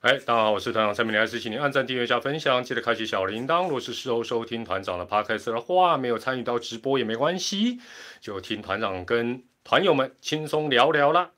哎，大家好，我是团长蔡明来，请您按赞、订阅、加分享，记得开启小铃铛。如果是事后收听团长的 podcast 的话，没有参与到直播也没关系，就听团长跟团友们轻松聊聊啦。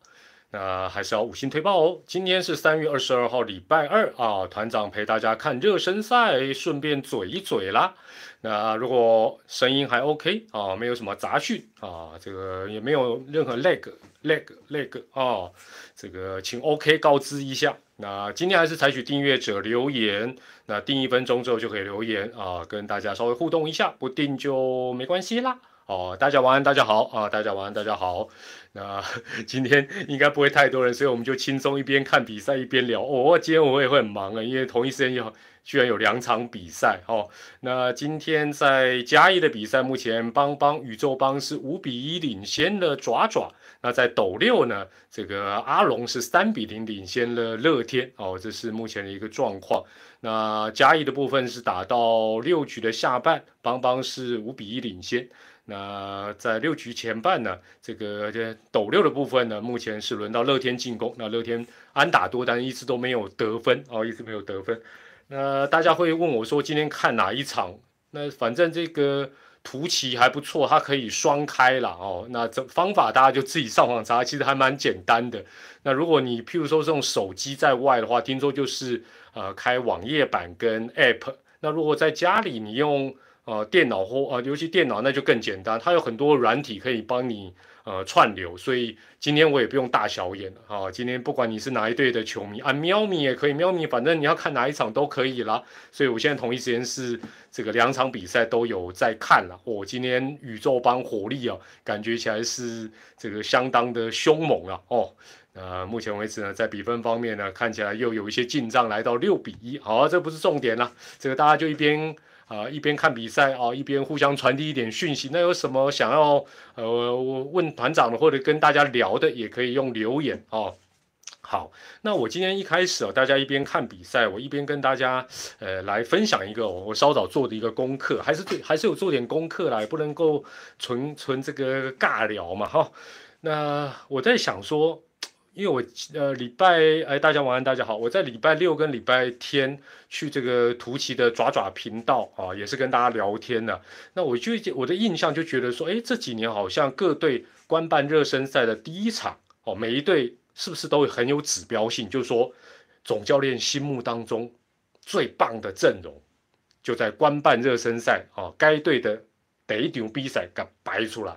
那还是要五星推报哦。今天是三月二十二号，礼拜二啊，团长陪大家看热身赛，顺便嘴一嘴啦。那如果声音还 OK 啊，没有什么杂讯啊，这个也没有任何 lag lag lag 啊，这个请 OK 告知一下。那今天还是采取订阅者留言，那订一分钟之后就可以留言啊，跟大家稍微互动一下，不定就没关系啦。哦，大家晚安，大家好啊，大家晚安，大家好。那 今天应该不会太多人，所以我们就轻松一边看比赛一边聊。哦，今天我也会很忙啊，因为同一时间有居然有两场比赛哦。那今天在嘉义的比赛，目前邦邦宇宙邦是五比一领先了爪爪。那在斗六呢，这个阿龙是三比零领先了乐天哦，这是目前的一个状况。那嘉义的部分是打到六局的下半，邦邦是五比一领先。那在六局前半呢，这个这斗六的部分呢，目前是轮到乐天进攻。那乐天安打多，但一直都没有得分哦，一直没有得分。那大家会问我说，今天看哪一场？那反正这个图奇还不错，它可以双开了哦。那这方法大家就自己上网查，其实还蛮简单的。那如果你譬如说这种手机在外的话，听说就是呃开网页版跟 App。那如果在家里你用。呃，电脑或呃，尤其电脑那就更简单，它有很多软体可以帮你呃串流，所以今天我也不用大小眼了啊。今天不管你是哪一队的球迷啊，喵咪也可以，喵咪反正你要看哪一场都可以啦。所以我现在同一时间是这个两场比赛都有在看了。我今天宇宙帮火力啊，感觉起来是这个相当的凶猛啊。哦，呃，目前为止呢，在比分方面呢，看起来又有一些进账，来到六比一。好，这不是重点啦，这个大家就一边。啊，一边看比赛啊，一边互相传递一点讯息。那有什么想要呃问团长的，或者跟大家聊的，也可以用留言哦。好，那我今天一开始啊，大家一边看比赛，我一边跟大家呃来分享一个我稍早做的一个功课，还是对，还是有做点功课啦，也不能够纯纯这个尬聊嘛哈。那我在想说。因为我呃礼拜哎大家晚安大家好，我在礼拜六跟礼拜天去这个图奇的爪爪频道啊，也是跟大家聊天的。那我就我的印象就觉得说，哎这几年好像各队官办热身赛的第一场哦，每一队是不是都很有指标性？就是说总教练心目当中最棒的阵容就在官办热身赛啊，该队的第一场比赛给摆出来。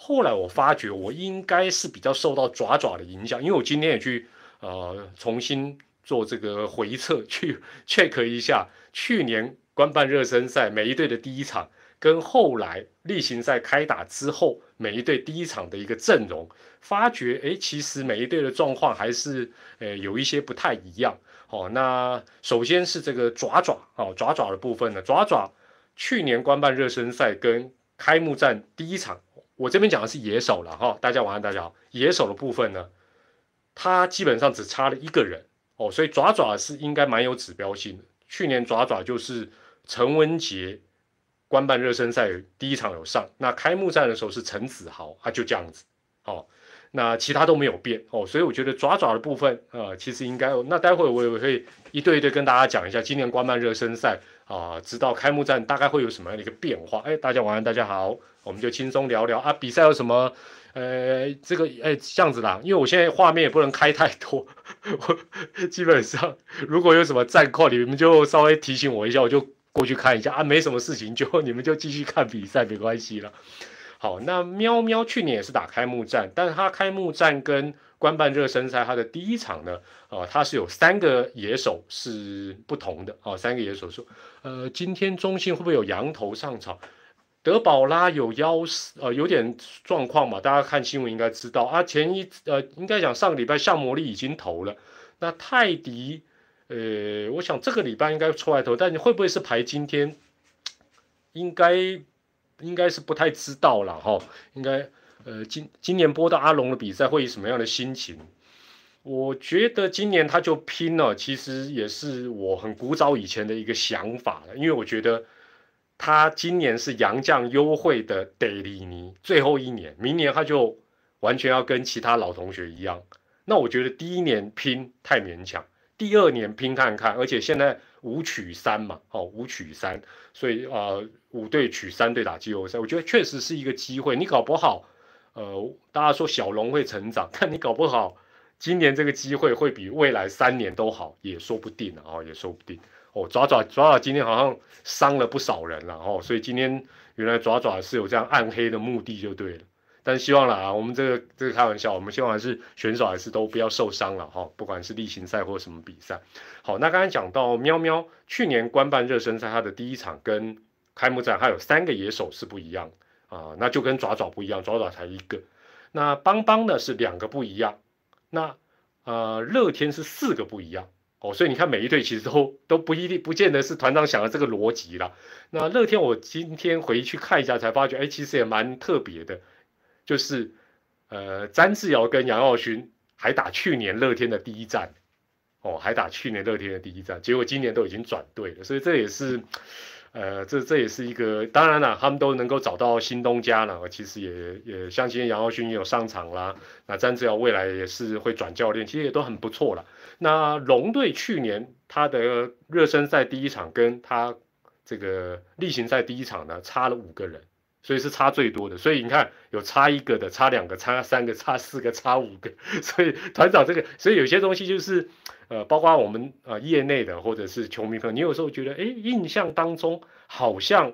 后来我发觉，我应该是比较受到爪爪的影响，因为我今天也去呃重新做这个回测，去 check 一下去年官办热身赛每一队的第一场，跟后来例行赛开打之后每一队第一场的一个阵容，发觉哎，其实每一队的状况还是呃有一些不太一样。哦，那首先是这个爪爪哦，爪爪的部分呢，爪爪去年官办热身赛跟开幕战第一场。我这边讲的是野手了哈，大家晚安，大家好。野手的部分呢，他基本上只差了一个人哦，所以爪爪是应该蛮有指标性的。去年爪爪就是陈文杰官办热身赛第一场有上，那开幕战的时候是陈子豪，啊就这样子哦，那其他都没有变哦，所以我觉得爪爪的部分呃，其实应该那待会我也会一对一对跟大家讲一下今年官办热身赛啊，直到开幕战大概会有什么样的一个变化。哎，大家晚安，大家好。我们就轻松聊聊啊，比赛有什么？呃，这个哎这样子啦，因为我现在画面也不能开太多，我基本上如果有什么战况，你们就稍微提醒我一下，我就过去看一下啊。没什么事情，就 你们就继续看比赛，没关系了。好，那喵喵去年也是打开幕战，但是他开幕战跟官办热身赛，他的第一场呢，呃，他是有三个野手是不同的啊，三个野手说，呃，今天中信会不会有羊头上场？德保拉有腰呃有点状况嘛，大家看新闻应该知道啊。前一呃应该讲上个礼拜夏魔力已经投了，那泰迪呃，我想这个礼拜应该出来投，但你会不会是排今天？应该应该是不太知道了哈。应该呃今今年播到阿龙的比赛会以什么样的心情？我觉得今年他就拼了，其实也是我很古早以前的一个想法了，因为我觉得。他今年是杨将优惠的德里尼最后一年，明年他就完全要跟其他老同学一样。那我觉得第一年拼太勉强，第二年拼看看，而且现在五取三嘛，哦，五取三，所以啊，五队取三队打季后赛，我觉得确实是一个机会。你搞不好，呃，大家说小龙会成长，但你搞不好今年这个机会会比未来三年都好，也说不定啊，也说不定。哦，爪爪爪爪今天好像伤了不少人了哦，所以今天原来爪爪是有这样暗黑的目的就对了。但希望了啊，我们这个这个开玩笑，我们希望还是选手还是都不要受伤了哈，不管是例行赛或什么比赛。好，那刚才讲到喵喵去年官办热身赛，他的第一场跟开幕战还有三个野手是不一样啊，那就跟爪爪不一样，爪爪才一个。那邦邦呢是两个不一样，那呃乐天是四个不一样哦，所以你看每一队其实都都不一定不见得是团长想的这个逻辑啦。那乐天我今天回去看一下才发觉，哎，其实也蛮特别的。就是，呃，詹志尧跟杨耀勋还打去年乐天的第一战，哦，还打去年乐天的第一战，结果今年都已经转队了，所以这也是，呃，这这也是一个，当然了，他们都能够找到新东家了，其实也也相信杨耀勋也有上场啦，那詹志尧未来也是会转教练，其实也都很不错了。那龙队去年他的热身赛第一场跟他这个例行赛第一场呢，差了五个人。所以是差最多的，所以你看有差一个的，差两个，差三个，差四个，差五个，所以团长这个，所以有些东西就是，呃，包括我们呃业内的或者是球迷朋友，你有时候觉得，哎，印象当中好像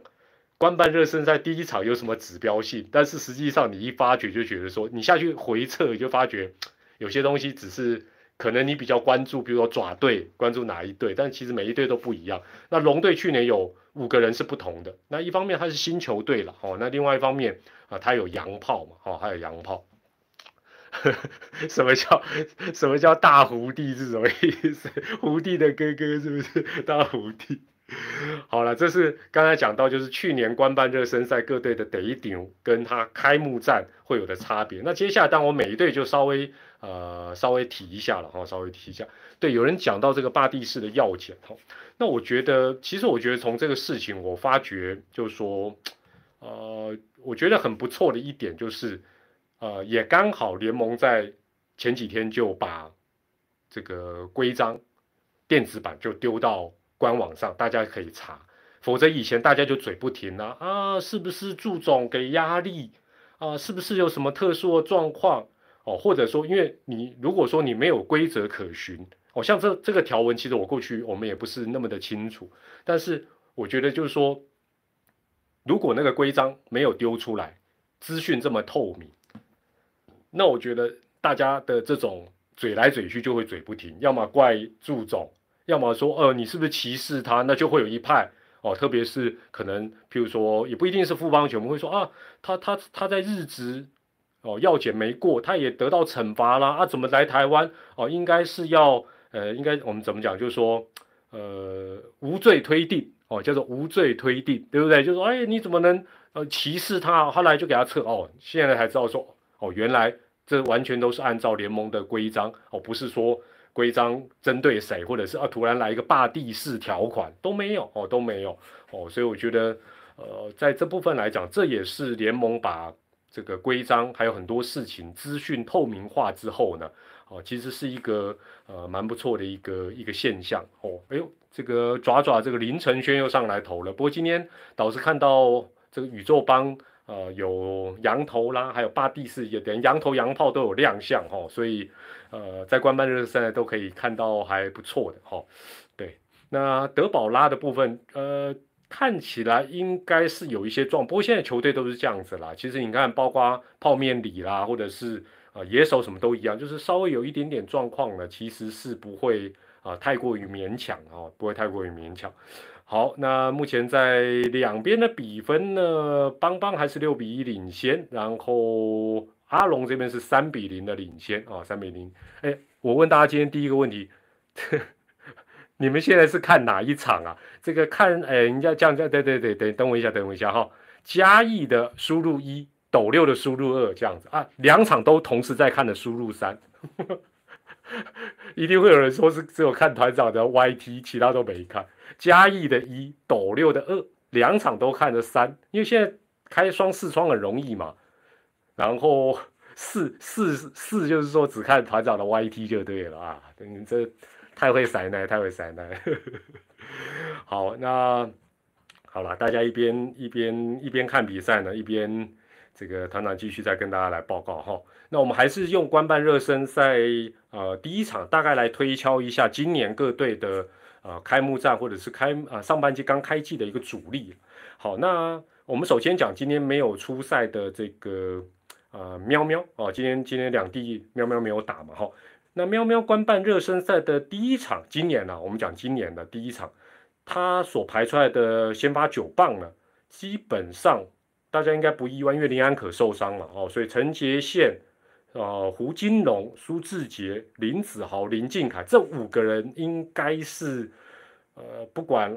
官办热身赛第一场有什么指标性，但是实际上你一发觉就觉得说，你下去回测就发觉有些东西只是。可能你比较关注，比如说爪队，关注哪一队？但其实每一队都不一样。那龙队去年有五个人是不同的。那一方面他是新球队了，哦，那另外一方面啊，他有洋炮嘛，哦，还有洋炮。什么叫什么叫大胡弟是什么意思？胡弟的哥哥是不是大胡弟？好了，这是刚才讲到，就是去年官办热身赛各队的得顶跟他开幕战会有的差别。那接下来，当我每一队就稍微呃稍微提一下了哈，稍微提一下。对，有人讲到这个霸地式的要件哈，那我觉得其实我觉得从这个事情我发觉就是说，呃，我觉得很不错的一点就是，呃，也刚好联盟在前几天就把这个规章电子版就丢到。官网上大家可以查，否则以前大家就嘴不停了啊，是不是祝总给压力啊？是不是有什么特殊的状况哦？或者说，因为你如果说你没有规则可循，哦，像这这个条文，其实我过去我们也不是那么的清楚，但是我觉得就是说，如果那个规章没有丢出来，资讯这么透明，那我觉得大家的这种嘴来嘴去就会嘴不停，要么怪祝总。要么说，呃，你是不是歧视他？那就会有一派哦，特别是可能，譬如说，也不一定是富邦球，我们会说啊，他他他在日职哦，药检没过，他也得到惩罚啦，啊，怎么来台湾？哦，应该是要，呃，应该我们怎么讲？就是说，呃，无罪推定哦，叫做无罪推定，对不对？就是说，哎，你怎么能呃歧视他？后来就给他撤哦，现在才知道说，哦，原来这完全都是按照联盟的规章哦，不是说。规章针对谁，或者是啊突然来一个霸地式条款都没有哦，都没有哦，所以我觉得呃在这部分来讲，这也是联盟把这个规章还有很多事情资讯透明化之后呢，哦其实是一个呃蛮不错的一个一个现象哦。哎呦，这个爪爪这个林承轩又上来投了，不过今天导致看到这个宇宙帮。呃，有羊头啦，还有八地四，也连羊头羊炮都有亮相哈，所以呃，在官办热身赛都可以看到还不错的哈。对，那德保拉的部分，呃，看起来应该是有一些状，不过现在球队都是这样子啦。其实你看，包括泡面里啦，或者是呃野手什么都一样，就是稍微有一点点状况呢，其实是不会啊太过于勉强哦，不会太过于勉强。好，那目前在两边的比分呢？邦邦还是六比一领先，然后阿龙这边是三比零的领先啊，三比零。哎，我问大家今天第一个问题，你们现在是看哪一场啊？这个看，哎，人家这样这样，对对对对，等我一下，等我一下哈。嘉义的输入一，斗六的输入二，这样子啊，两场都同时在看的输入三。一定会有人说是只有看团长的 YT，其他都没看。嘉义的一，斗六的二，两场都看的三，因为现在开双四窗很容易嘛。然后四四四就是说只看团长的 YT 就对了啊，你这太会塞奶，太会塞奶。好，那好了，大家一边一边一边看比赛呢，一边这个团长继续再跟大家来报告哈。那我们还是用官办热身赛呃第一场大概来推敲一下今年各队的呃开幕战或者是开啊上半季刚开季的一个主力。好，那我们首先讲今天没有出赛的这个。啊，喵喵哦，今天今天两地喵喵没有打嘛哈，那喵喵官办热身赛的第一场，今年呢，我们讲今年的第一场，他所排出来的先发九棒呢，基本上大家应该不意外，因为林安可受伤了哦，所以陈杰宪、呃胡金龙、苏志杰、林子豪、林敬凯这五个人应该是呃不管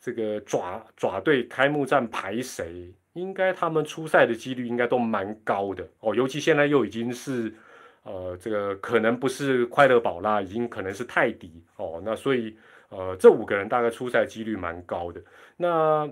这个爪爪队开幕战排谁。应该他们出赛的几率应该都蛮高的哦，尤其现在又已经是，呃，这个可能不是快乐宝啦，已经可能是泰迪哦，那所以呃，这五个人大概出赛几率蛮高的。那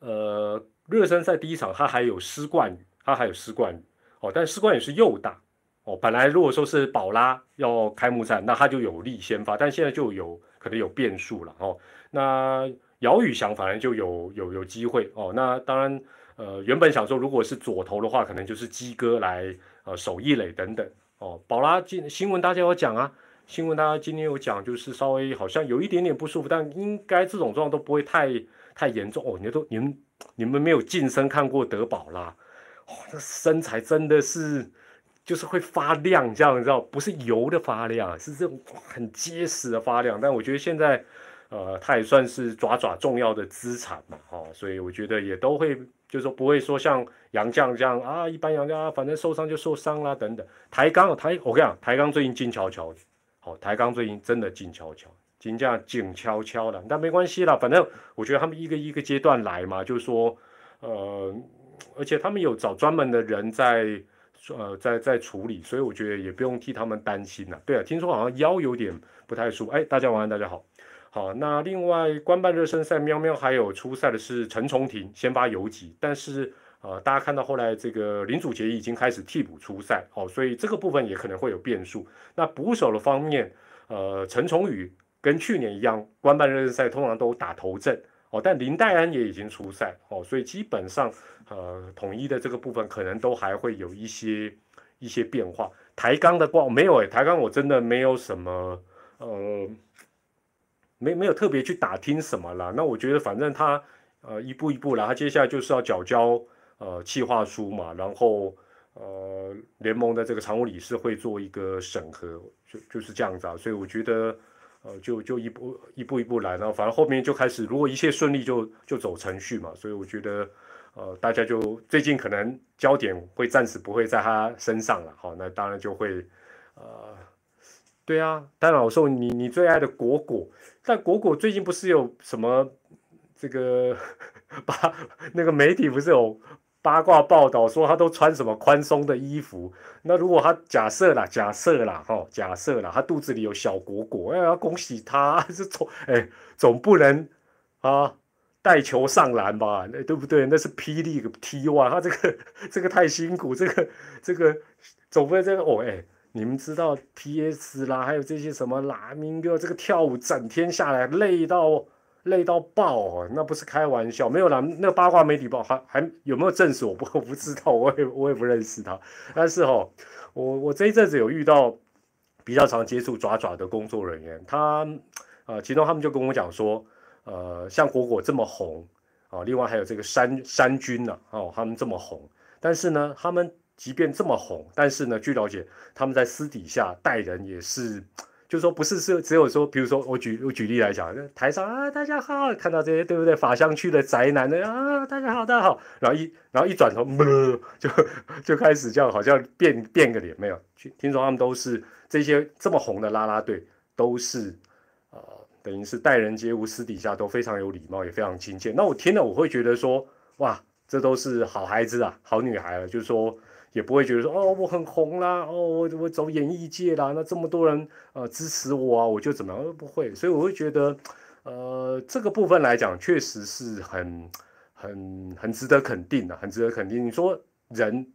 呃，热身赛第一场他还有施冠宇，他还有施冠宇哦，但施冠宇是右打哦，本来如果说是宝拉要开幕战，那他就有利先发，但现在就有可能有变数了哦，那。姚宇翔反而就有有有机会哦，那当然，呃，原本想说如果是左投的话，可能就是鸡哥来呃守一垒等等哦。宝拉今新闻大家有讲啊，新闻大家今天有讲，就是稍微好像有一点点不舒服，但应该这种状况都不会太太严重哦。你都你们你们没有近身看过德宝拉，哦，那身材真的是就是会发亮，这样你知道不是油的发亮，是这种很结实的发亮。但我觉得现在。呃，他也算是爪爪重要的资产嘛，哈，所以我觉得也都会，就是说不会说像杨绛这样啊，一般杨绛啊，反正受伤就受伤啦，等等。抬杠，抬，我跟你讲，抬杠最近静悄悄，好，抬杠最近真的静悄悄，金价静悄悄的，但没关系啦，反正我觉得他们一个一个阶段来嘛，就是说，呃，而且他们有找专门的人在，呃，在在处理，所以我觉得也不用替他们担心了。对啊，听说好像腰有点不太舒服，哎，大家晚安，大家好。好，那另外官办热身赛，喵喵还有出赛的是陈重廷，先发游击，但是呃，大家看到后来这个林祖杰已经开始替补出赛，哦，所以这个部分也可能会有变数。那捕手的方面，呃，陈崇宇跟去年一样，官办热身赛通常都打头阵，哦，但林黛安也已经出赛，哦，所以基本上呃，统一的这个部分可能都还会有一些一些变化。抬杠的话没有诶，抬杠我真的没有什么呃。没没有特别去打听什么了，那我觉得反正他呃一步一步来，他接下来就是要缴交呃计划书嘛，然后呃联盟的这个常务理事会做一个审核，就就是这样子啊，所以我觉得呃就就一步一步一步来，然后反正后面就开始，如果一切顺利就就走程序嘛，所以我觉得呃大家就最近可能焦点会暂时不会在他身上了，好，那当然就会呃。对啊，但老寿，你你最爱的果果，但果果最近不是有什么这个 八那个媒体不是有八卦报道说他都穿什么宽松的衣服？那如果他假设啦，假设啦，哈，假设啦，他肚子里有小果果，哎呀，恭喜他，是总哎总不能啊带球上篮吧？那对不对？那是霹雳个 T one，他这个这个太辛苦，这个这个总不能这个哦哎。你们知道 P.S. 啦，还有这些什么拉明哥，这个跳舞整天下来累到累到爆哦，那不是开玩笑。没有啦，那个八卦媒体报还还有没有证实？我不我不知道，我也我也不认识他。但是哦，我我这一阵子有遇到比较常接触爪爪的工作人员，他呃，其中他们就跟我讲说，呃，像果果这么红啊，另外还有这个山山君呐，哦，他们这么红，但是呢，他们。即便这么红，但是呢，据了解，他们在私底下待人也是，就是说不是是只有说，比如说我举我举例来讲，台上啊大家好，看到这些对不对？法香区的宅男的啊大家好大家好，然后一然后一转头，就就开始叫好像变变个脸没有去？听说他们都是这些这么红的啦啦队，都是呃等于是待人接物，私底下都非常有礼貌，也非常亲切。那我听了我会觉得说，哇，这都是好孩子啊，好女孩啊，就是说。也不会觉得说哦我很红啦哦我我走演艺界啦那这么多人呃支持我啊我就怎么样都不会所以我会觉得呃这个部分来讲确实是很很很值得肯定的很值得肯定你说人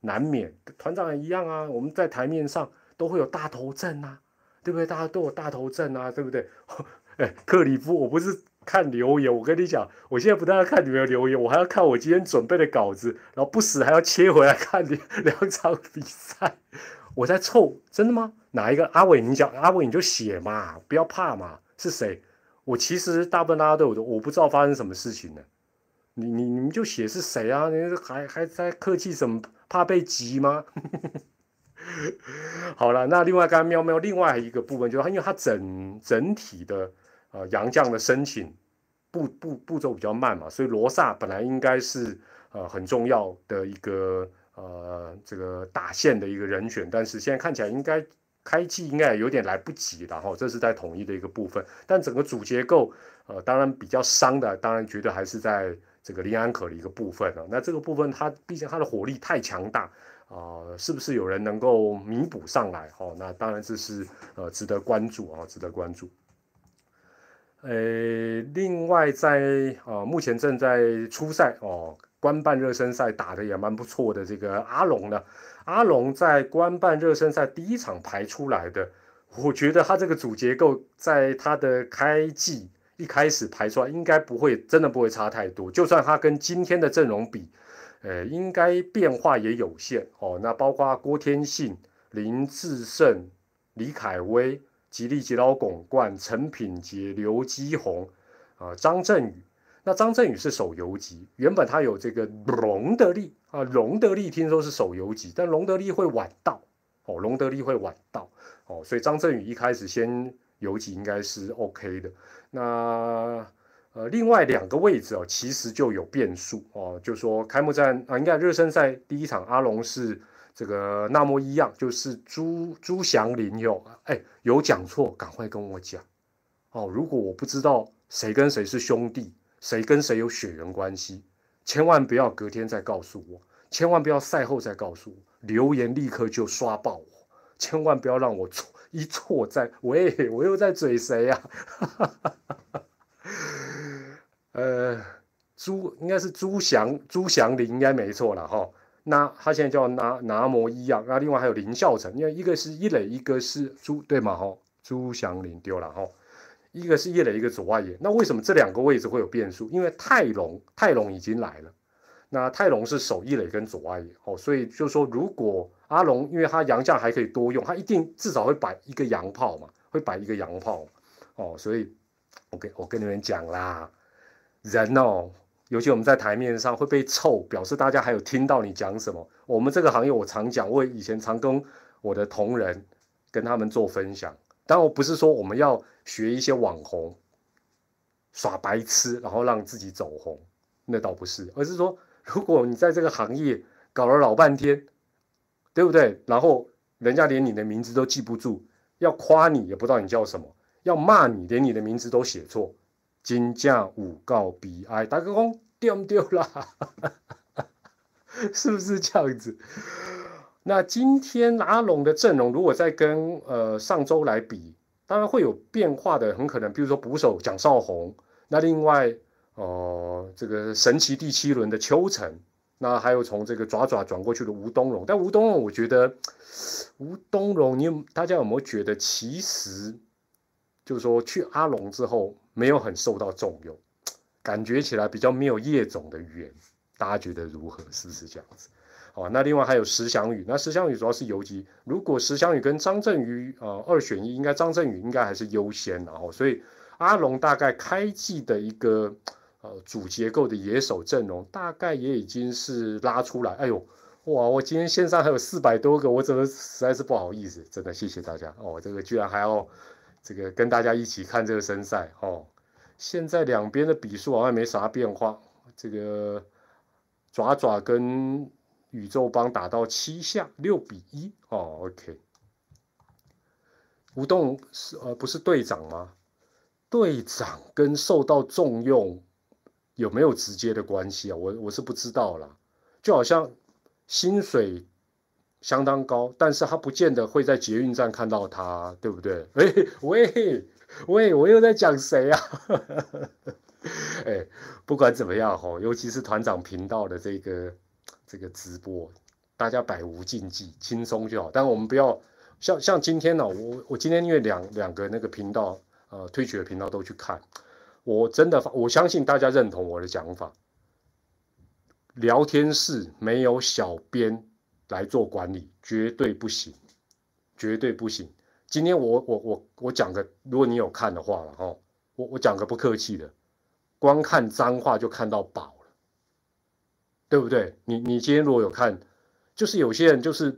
难免。团长也一样啊，我们在台面上都会有大头症啊，对不对？大家都有大头症啊，对不对？哎，克里夫，我不是看留言，我跟你讲，我现在不但要看你们的留言，我还要看我今天准备的稿子，然后不时还要切回来看两两场比赛。我在凑，真的吗？哪一个？阿伟，你讲，阿伟你就写嘛，不要怕嘛。是谁？我其实大部分大家都有，我不知道发生什么事情呢。你你你们就写是谁啊？你还还在客气什么？怕被急吗？好了，那另外刚刚喵喵另外一个部分，就是因为它整整体的呃杨将的申请步步步骤比较慢嘛，所以罗萨本来应该是呃很重要的一个。呃，这个打线的一个人选，但是现在看起来应该开季应该有点来不及了哈，这是在统一的一个部分。但整个主结构，呃，当然比较伤的，当然觉得还是在这个林安可的一个部分了。那这个部分，它毕竟它的火力太强大啊，是不是有人能够弥补上来？哈，那当然这是呃值得关注啊，值得关注。呃，另外在呃目前正在初赛哦。官办热身赛打的也蛮不错的，这个阿龙呢，阿龙在官办热身赛第一场排出来的，我觉得他这个主结构在他的开季一开始排出来，应该不会真的不会差太多，就算他跟今天的阵容比，呃，应该变化也有限哦。那包括郭天信、林志胜、李凯威、吉利吉老巩冠、陈品杰、刘基宏啊、张振宇。那张振宇是守游击，原本他有这个龙德利啊，龙德利听说是守游击，但龙德利会晚到哦，龙德利会晚到哦，所以张振宇一开始先游击应该是 OK 的。那呃，另外两个位置哦，其实就有变数哦，就说开幕战啊，应该热身赛第一场阿龙是这个那么一样，就是朱朱祥林有哎有讲错，赶快跟我讲哦，如果我不知道谁跟谁是兄弟。谁跟谁有血缘关系？千万不要隔天再告诉我，千万不要赛后再告诉我，留言立刻就刷爆我，千万不要让我错一错再喂，我又在嘴谁呀？呃，朱应该是朱祥朱祥林应该没错了哈。那他现在叫拿拿摩一样，那另外还有林孝成，因为一个是一垒，一个是朱对嘛？哈，朱祥林丢了哈。一个是叶磊，一个左外野。那为什么这两个位置会有变数？因为泰隆泰隆已经来了，那泰隆是守一垒跟左外野哦，所以就说，如果阿龙，因为他洋将还可以多用，他一定至少会摆一个洋炮嘛，会摆一个洋炮哦，所以我跟我跟你们讲啦，人哦，尤其我们在台面上会被臭，表示大家还有听到你讲什么。我们这个行业我常讲，我以前常跟我的同仁跟他们做分享。当然，不是说我们要学一些网红耍白痴，然后让自己走红，那倒不是，而是说，如果你在这个行业搞了老半天，对不对？然后人家连你的名字都记不住，要夸你也不知道你叫什么，要骂你连你的名字都写错，金价五告比哀，大哥公丢不丢啦？是不是这样子？那今天阿龙的阵容，如果再跟呃上周来比，当然会有变化的，很可能，比如说捕手蒋少红，那另外哦这个神奇第七轮的邱成，那还有从这个爪爪转过去的吴东荣，但吴东荣我觉得吴东荣，你大家有没有觉得其实就是说去阿龙之后没有很受到重用，感觉起来比较没有叶总的缘，大家觉得如何？是不是这样子？哦，那另外还有石祥宇，那石祥宇主要是游击。如果石祥宇跟张振宇呃二选一，应该张振宇应该还是优先，然后所以阿龙大概开季的一个呃主结构的野手阵容，大概也已经是拉出来。哎呦，哇！我今天线上还有四百多个，我怎么实在是不好意思，真的谢谢大家哦。这个居然还要这个跟大家一起看这个生赛哦。现在两边的比数好像没啥变化，这个爪爪跟。宇宙帮打到七下六比一哦，OK。吴栋是呃不是队长吗？队长跟受到重用有没有直接的关系啊？我我是不知道啦。就好像薪水相当高，但是他不见得会在捷运站看到他，对不对？哎喂喂，我又在讲谁啊？哎，不管怎么样哈，尤其是团长频道的这个。这个直播大家百无禁忌，轻松就好。但我们不要像像今天呢，我我今天因为两两个那个频道，呃，推举的频道都去看，我真的我相信大家认同我的讲法。聊天室没有小编来做管理，绝对不行，绝对不行。今天我我我我讲个，如果你有看的话了哈，我我讲个不客气的，光看脏话就看到饱了，对不对？你你今天如果有看。就是有些人就是，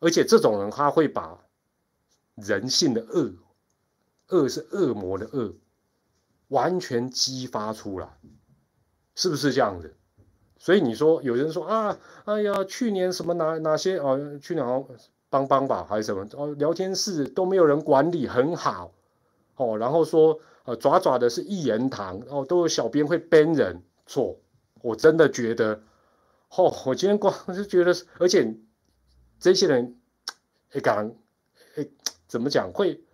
而且这种人他会把人性的恶，恶是恶魔的恶，完全激发出来，是不是这样子？所以你说有人说啊，哎呀，去年什么哪哪些哦，去年好帮帮吧还是什么哦，聊天室都没有人管理很好哦，然后说呃爪爪的是一言堂哦，都有小编会编人，错，我真的觉得。哦，我今天光是觉得，而且这些人，哎，敢，哎，怎么讲？会，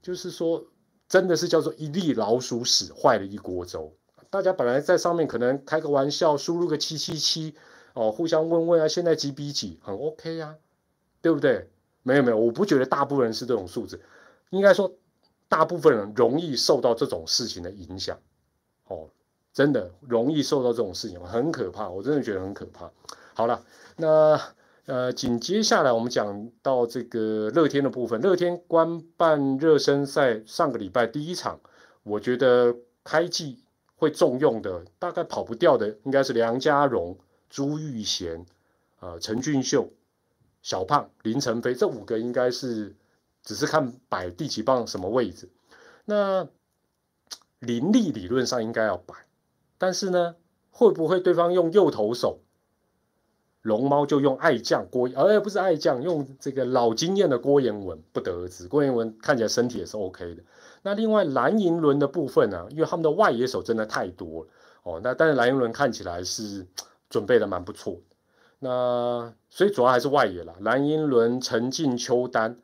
就是说，真的是叫做一粒老鼠屎坏了一锅粥。大家本来在上面可能开个玩笑，输入个七七七，哦，互相问问啊，现在几比几，很 OK 呀，对不对？没有没有，我不觉得大部分人是这种素质，应该说，大部分人容易受到这种事情的影响，哦。真的容易受到这种事情，很可怕，我真的觉得很可怕。好了，那呃，紧接下来我们讲到这个乐天的部分。乐天官办热身赛上个礼拜第一场，我觉得开季会重用的，大概跑不掉的应该是梁家荣、朱玉贤、呃陈俊秀、小胖、林晨飞这五个，应该是只是看摆第几棒什么位置。那林立理论上应该要摆。但是呢，会不会对方用右投手，龙猫就用爱将郭，而不是爱将，用这个老经验的郭彦文，不得而知。郭彦文看起来身体也是 OK 的。那另外蓝银轮的部分呢，因为他们的外野手真的太多了哦。那但是蓝银轮看起来是准备的蛮不错。那所以主要还是外野了，蓝银轮、陈进、秋丹。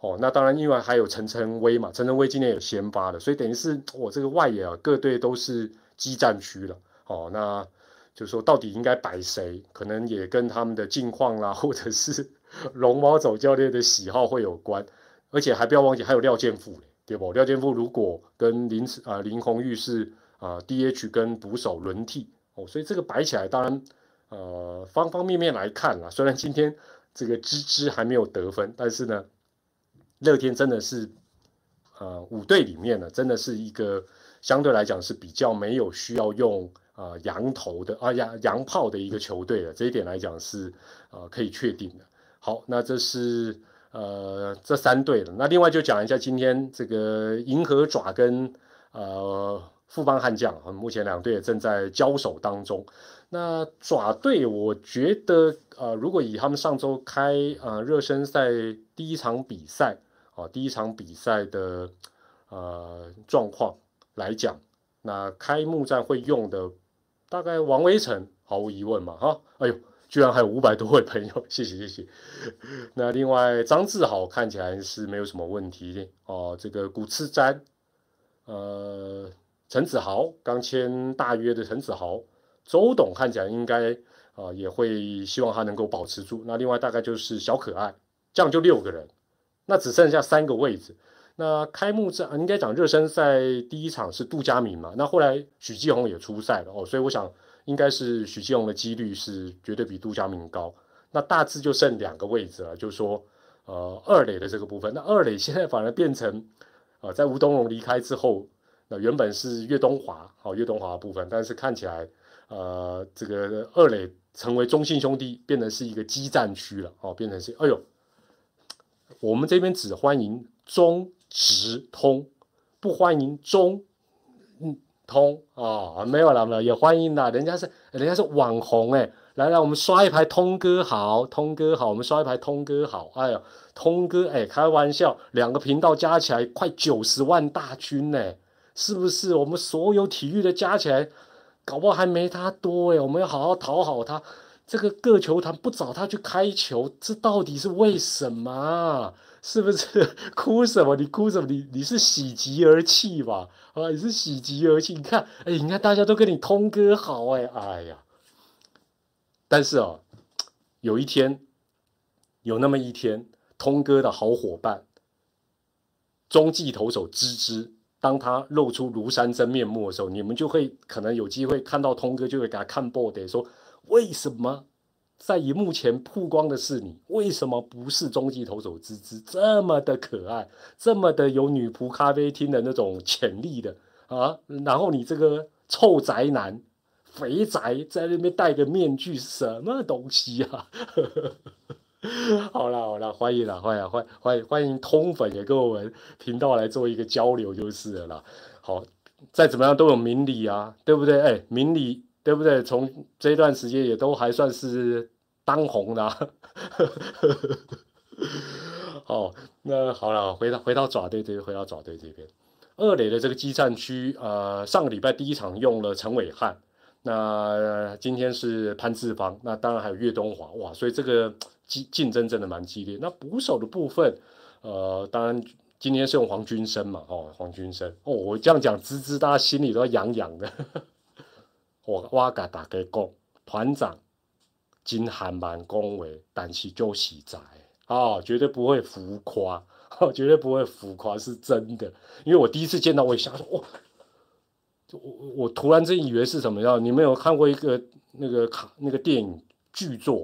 哦，那当然另外还有陈晨威嘛，陈晨威今天也先发了，所以等于是我这个外野啊，各队都是。激战区了，哦，那就是说到底应该摆谁，可能也跟他们的近况啦，或者是 龙猫走教练的喜好会有关，而且还不要忘记还有廖健富对不？廖健富如果跟林啊林红玉是啊 DH 跟捕手轮替哦，所以这个摆起来，当然呃方方面面来看啦，虽然今天这个芝芝还没有得分，但是呢，乐天真的是呃五队里面呢，真的是一个。相对来讲是比较没有需要用啊羊头的啊羊羊炮的一个球队的这一点来讲是呃可以确定的。好，那这是呃这三队了。那另外就讲一下今天这个银河爪跟呃富邦悍将，目前两队也正在交手当中。那爪队我觉得呃如果以他们上周开呃热身赛第一场比赛啊第一场比赛的呃状况。来讲，那开幕战会用的大概王威成毫无疑问嘛，哈，哎呦，居然还有五百多位朋友，谢谢谢谢。那另外张志豪看起来是没有什么问题的哦，这个古次瞻，呃，陈子豪刚签大约的陈子豪，周董看起来应该啊也会希望他能够保持住。那另外大概就是小可爱，这样就六个人，那只剩下三个位置。那开幕战应该讲热身赛第一场是杜佳明嘛？那后来许继红也出赛了哦，所以我想应该是许继红的几率是绝对比杜佳明高。那大致就剩两个位置了，就是说呃二垒的这个部分。那二垒现在反而变成呃在吴东荣离开之后，那原本是岳东华哦岳东华的部分，但是看起来呃这个二垒成为中信兄弟变成是一个激战区了哦，变成是哎呦，我们这边只欢迎中。直通不欢迎中嗯通啊没有了没有也欢迎的，人家是人家是网红哎，来来我们刷一排通哥好，通哥好，我们刷一排通哥好，哎呦通哥哎开玩笑，两个频道加起来快九十万大军呢，是不是？我们所有体育的加起来，搞不好还没他多哎，我们要好好讨好他。这个各球团不找他去开球，这到底是为什么？是不是 哭什么？你哭什么？你你是喜极而泣吧？啊，你是喜极而泣。你看，哎，你看大家都跟你通哥好，哎，哎呀。但是哦，有一天，有那么一天，通哥的好伙伴，中继投手芝芝，当他露出庐山真面目的时候，你们就会可能有机会看到通哥，就会给他看 board 说，为什么在荧幕前曝光的是你？为什么不是中继投手芝芝？这么的可爱，这么的有女仆咖啡厅的那种潜力的啊？然后你这个臭宅男。肥宅在那边戴个面具，什么东西啊？好了好了，欢迎了，欢迎欢欢迎欢迎通粉也跟我们频道来做一个交流就是了啦。好，再怎么样都有明理啊，对不对？哎，明理对不对？从这段时间也都还算是当红的。好，那好了，回到回到爪队这边，回到爪队这边，二垒的这个基战区，呃，上个礼拜第一场用了陈伟汉。那今天是潘志芳，那当然还有岳东华，哇，所以这个竞竞争真的蛮激烈。那捕手的部分，呃，当然今天是用黄军生嘛，哦，黄军生，哦，我这样讲，滋滋，大家心里都要痒痒的。我我甲大家讲，团长真还蛮恭维，但是就实在，啊，绝对不会浮夸，绝对不会浮夸，是真的。因为我第一次见到，我也想说，哇。我我突然间以为是什么样？你们有看过一个那个卡那个电影剧作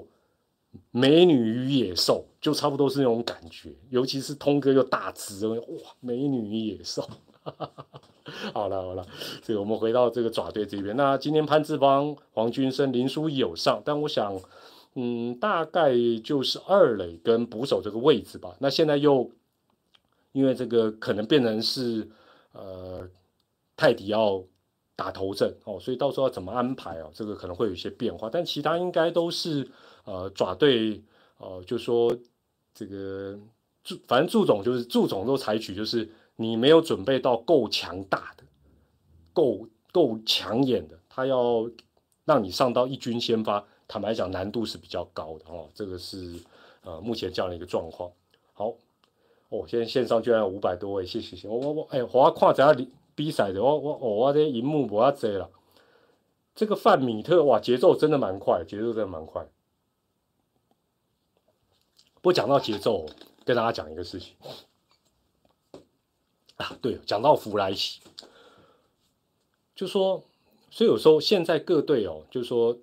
《美女与野兽》，就差不多是那种感觉。尤其是通哥又大只，哇，美女与野兽。哈哈哈 好了好了，这个我们回到这个爪队这边。那今天潘志邦、黄军生、林书义有上，但我想，嗯，大概就是二垒跟捕手这个位置吧。那现在又因为这个可能变成是呃泰迪要。打头阵哦，所以到时候要怎么安排哦？这个可能会有一些变化，但其他应该都是呃爪队呃，就说这个祝反正祝总就是祝总都采取就是你没有准备到够强大的、够够抢眼的，他要让你上到一军先发，坦白讲难度是比较高的哦。这个是呃目前这样的一个状况。好，哦，现在线上居然有五百多位，谢谢谢我我我哎，我要看一下你。比赛的我我哦，我这荧幕不要遮了。这个范米特哇，节奏真的蛮快，节奏真的蛮快。不讲到节奏，跟大家讲一个事情啊，对，讲到弗莱西，就说，所以有时候现在各队哦，就说，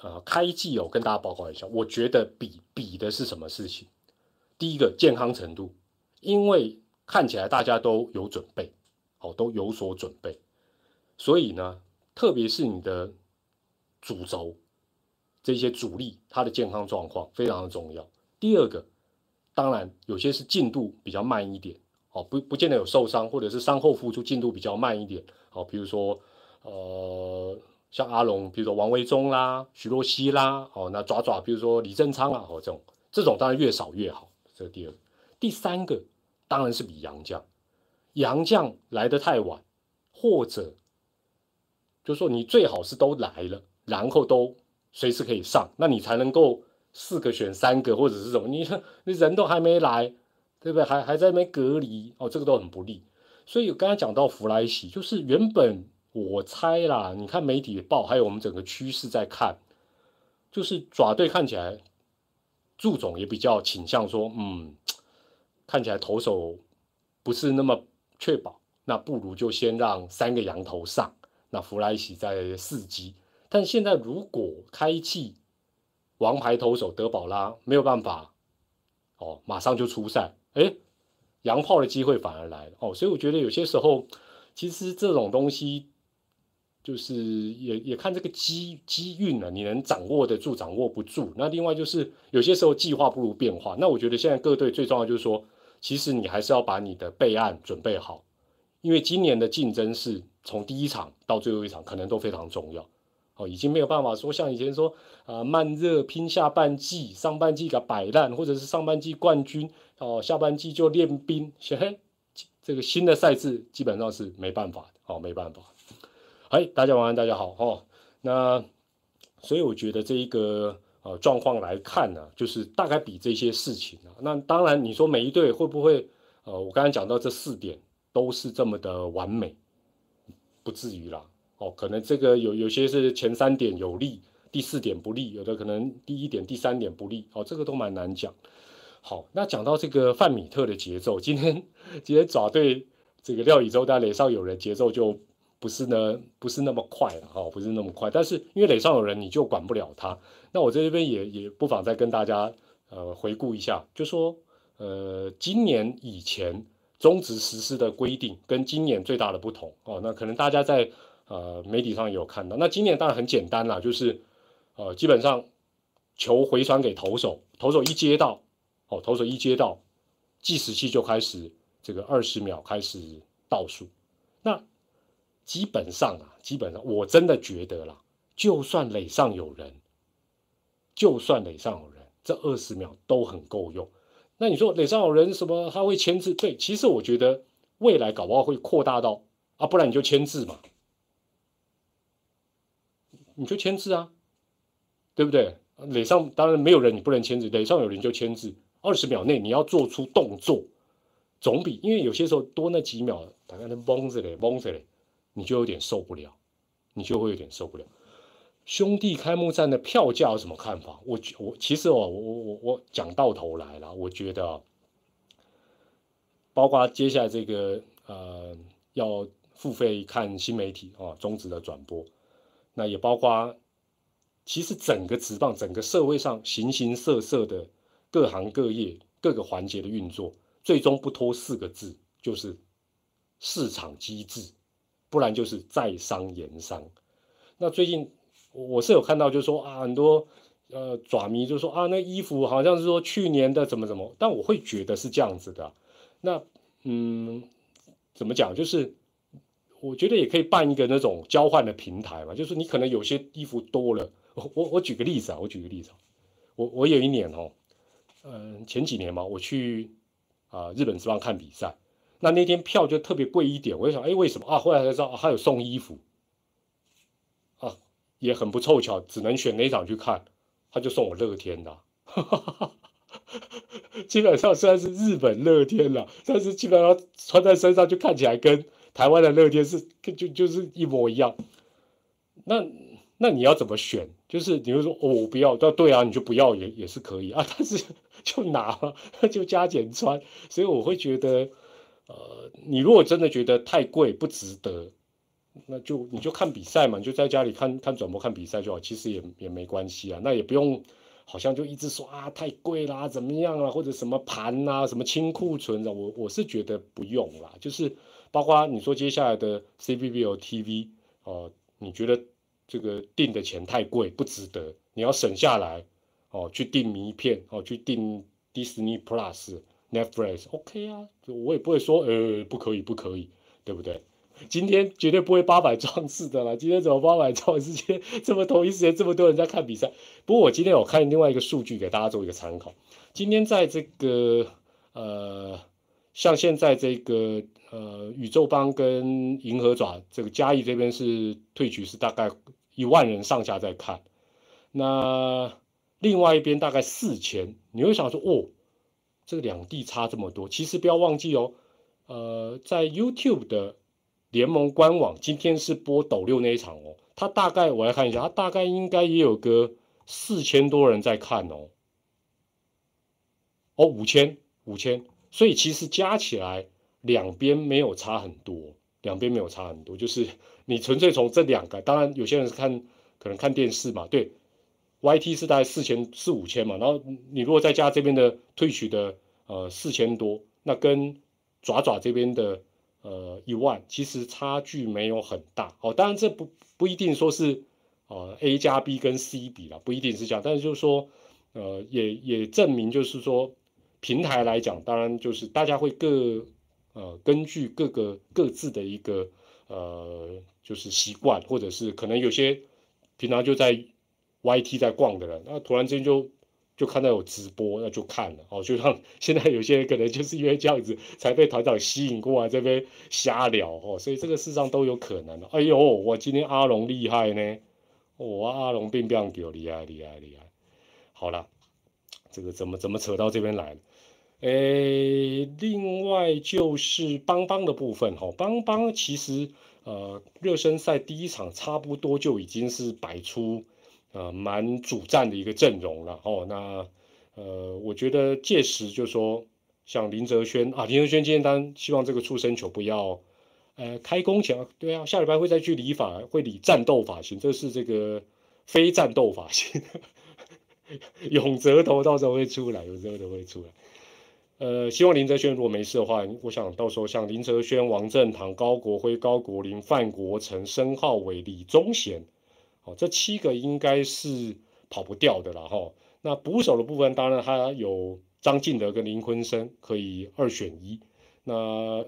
呃，开季哦，跟大家报告一下，我觉得比比的是什么事情？第一个健康程度，因为看起来大家都有准备。哦，都有所准备，所以呢，特别是你的主轴这些主力，他的健康状况非常的重要。第二个，当然有些是进度比较慢一点，哦，不不见得有受伤，或者是伤后复出进度比较慢一点，哦，比如说呃，像阿龙，比如说王维忠啦、徐若曦啦，哦，那爪爪，比如说李正昌啊，哦，这种这种当然越少越好。这是第二，第三个当然是比杨将。杨将来的太晚，或者就是说你最好是都来了，然后都随时可以上，那你才能够四个选三个，或者是什么？你 你人都还没来，对不对？还还在那边隔离哦，这个都很不利。所以刚才讲到弗莱西，就是原本我猜啦，你看媒体报，还有我们整个趋势在看，就是爪队看起来，祝总也比较倾向说，嗯，看起来投手不是那么。确保那不如就先让三个羊头上，那弗莱西在四级。但现在如果开气，王牌投手德保拉没有办法，哦，马上就出赛，哎，洋炮的机会反而来了哦。所以我觉得有些时候，其实这种东西就是也也看这个机机运了，你能掌握得住，掌握不住。那另外就是有些时候计划不如变化。那我觉得现在各队最重要就是说。其实你还是要把你的备案准备好，因为今年的竞争是从第一场到最后一场，可能都非常重要。哦，已经没有办法说像以前说啊慢热拼下半季，上半季给摆烂，或者是上半季冠军哦，下半季就练兵。嘿，这个新的赛制基本上是没办法的，哦，没办法。哎，大家晚安，大家好，哦，那所以我觉得这一个。呃，状况来看呢，就是大概比这些事情啊，那当然你说每一队会不会，呃，我刚才讲到这四点都是这么的完美，不至于啦。哦，可能这个有有些是前三点有利，第四点不利，有的可能第一点、第三点不利，哦，这个都蛮难讲。好，那讲到这个范米特的节奏，今天今天爪对这个廖以洲但垒上有人，节奏就不是呢，不是那么快了，哈，不是那么快。但是因为垒上有人，你就管不了他。那我在这边也也不妨再跟大家呃回顾一下，就说呃今年以前中职实施的规定跟今年最大的不同哦，那可能大家在呃媒体上有看到。那今年当然很简单啦，就是呃基本上球回传给投手，投手一接到，哦投手一接到，计时器就开始这个二十秒开始倒数。那基本上啊，基本上我真的觉得啦，就算垒上有人。就算垒上有人，这二十秒都很够用。那你说垒上有人什么？他会签字？对，其实我觉得未来搞不好会扩大到啊，不然你就签字嘛，你就签字啊，对不对？垒上当然没有人，你不能签字；垒上有人就签字。二十秒内你要做出动作，总比因为有些时候多那几秒，大概能懵着嘞，懵着嘞，你就有点受不了，你就会有点受不了。兄弟开幕战的票价有什么看法？我我其实哦，我我我我讲到头来了，我觉得，包括接下来这个呃要付费看新媒体啊，中职的转播，那也包括其实整个职棒整个社会上形形色色的各行各业各个环节的运作，最终不脱四个字，就是市场机制，不然就是在商言商。那最近。我是有看到，就是说啊，很多呃爪迷就说啊，那衣服好像是说去年的怎么怎么，但我会觉得是这样子的。那嗯，怎么讲？就是我觉得也可以办一个那种交换的平台嘛，就是你可能有些衣服多了，我我我举个例子啊，我举个例子，我我有一年哦，嗯，前几年嘛，我去啊日本职棒看比赛，那那天票就特别贵一点，我就想，哎，为什么啊？后来才知道他有送衣服。啊也很不凑巧，只能选那场去看，他就送我乐天的，基本上虽然是日本乐天了，但是基本上穿在身上就看起来跟台湾的乐天是就就是一模一样。那那你要怎么选？就是你会说哦，我不要，对对啊，你就不要也也是可以啊，但是就拿就加减穿，所以我会觉得，呃，你如果真的觉得太贵不值得。那就你就看比赛嘛，就在家里看看转播看比赛就好，其实也也没关系啊。那也不用好像就一直说啊太贵啦，怎么样啊，或者什么盘啊，什么清库存的，我我是觉得不用啦。就是包括你说接下来的 C B B O T V 哦，你觉得这个订的钱太贵不值得，你要省下来哦，去订名片哦，去订 Disney Plus Netflix OK 啊，我也不会说呃不可以不可以，对不对？今天绝对不会八百壮士 的了。今天怎么八百壮士？今天这么同一时间这么多人在看比赛。不过我今天有看另外一个数据给大家做一个参考。今天在这个呃，像现在这个呃宇宙帮跟银河爪这个嘉义这边是退局是大概一万人上下在看。那另外一边大概四千。你会想说哦，这个两地差这么多。其实不要忘记哦，呃，在 YouTube 的。联盟官网今天是播斗六那一场哦，他大概我来看一下，他大概应该也有个四千多人在看哦，哦五千五千，所以其实加起来两边没有差很多，两边没有差很多，就是你纯粹从这两个，当然有些人是看可能看电视嘛，对，YT 是大概四千四五千嘛，然后你如果再加这边的退取的呃四千多，那跟爪爪这边的。呃，一万其实差距没有很大哦，当然这不不一定说是呃 A 加 B 跟 C 比了，不一定是这样，但是就是说，呃，也也证明就是说，平台来讲，当然就是大家会各呃根据各个各自的一个呃就是习惯，或者是可能有些平常就在 YT 在逛的人，那突然之间就。就看到有直播，那就看了哦。就像 现在有些人可能就是因为这样子才被团长吸引过来这边瞎聊哦，所以这个事上都有可能的。哎呦，我今天阿龙厉害呢，我阿龙并不给我厉害厉害厉害。好了，这个怎么怎么扯到这边来了？诶，另外就是邦邦的部分哈，邦邦其实呃热身赛第一场差不多就已经是摆出呃蛮主战的一个阵容了哦。那呃，我觉得届时就说像林哲轩啊，林哲轩今天当然希望这个畜生球不要呃开工前，对啊，下礼拜会再去理发，会理战斗发型，这是这个非战斗发型。永泽头到时候会出来，永泽头会出来。呃，希望林哲轩如果没事的话，我想到时候像林哲轩、王振堂、高国辉、高国林、范国成、申浩伟、李宗贤，哦，这七个应该是跑不掉的了哈。那捕手的部分，当然他有张进德跟林坤生可以二选一。那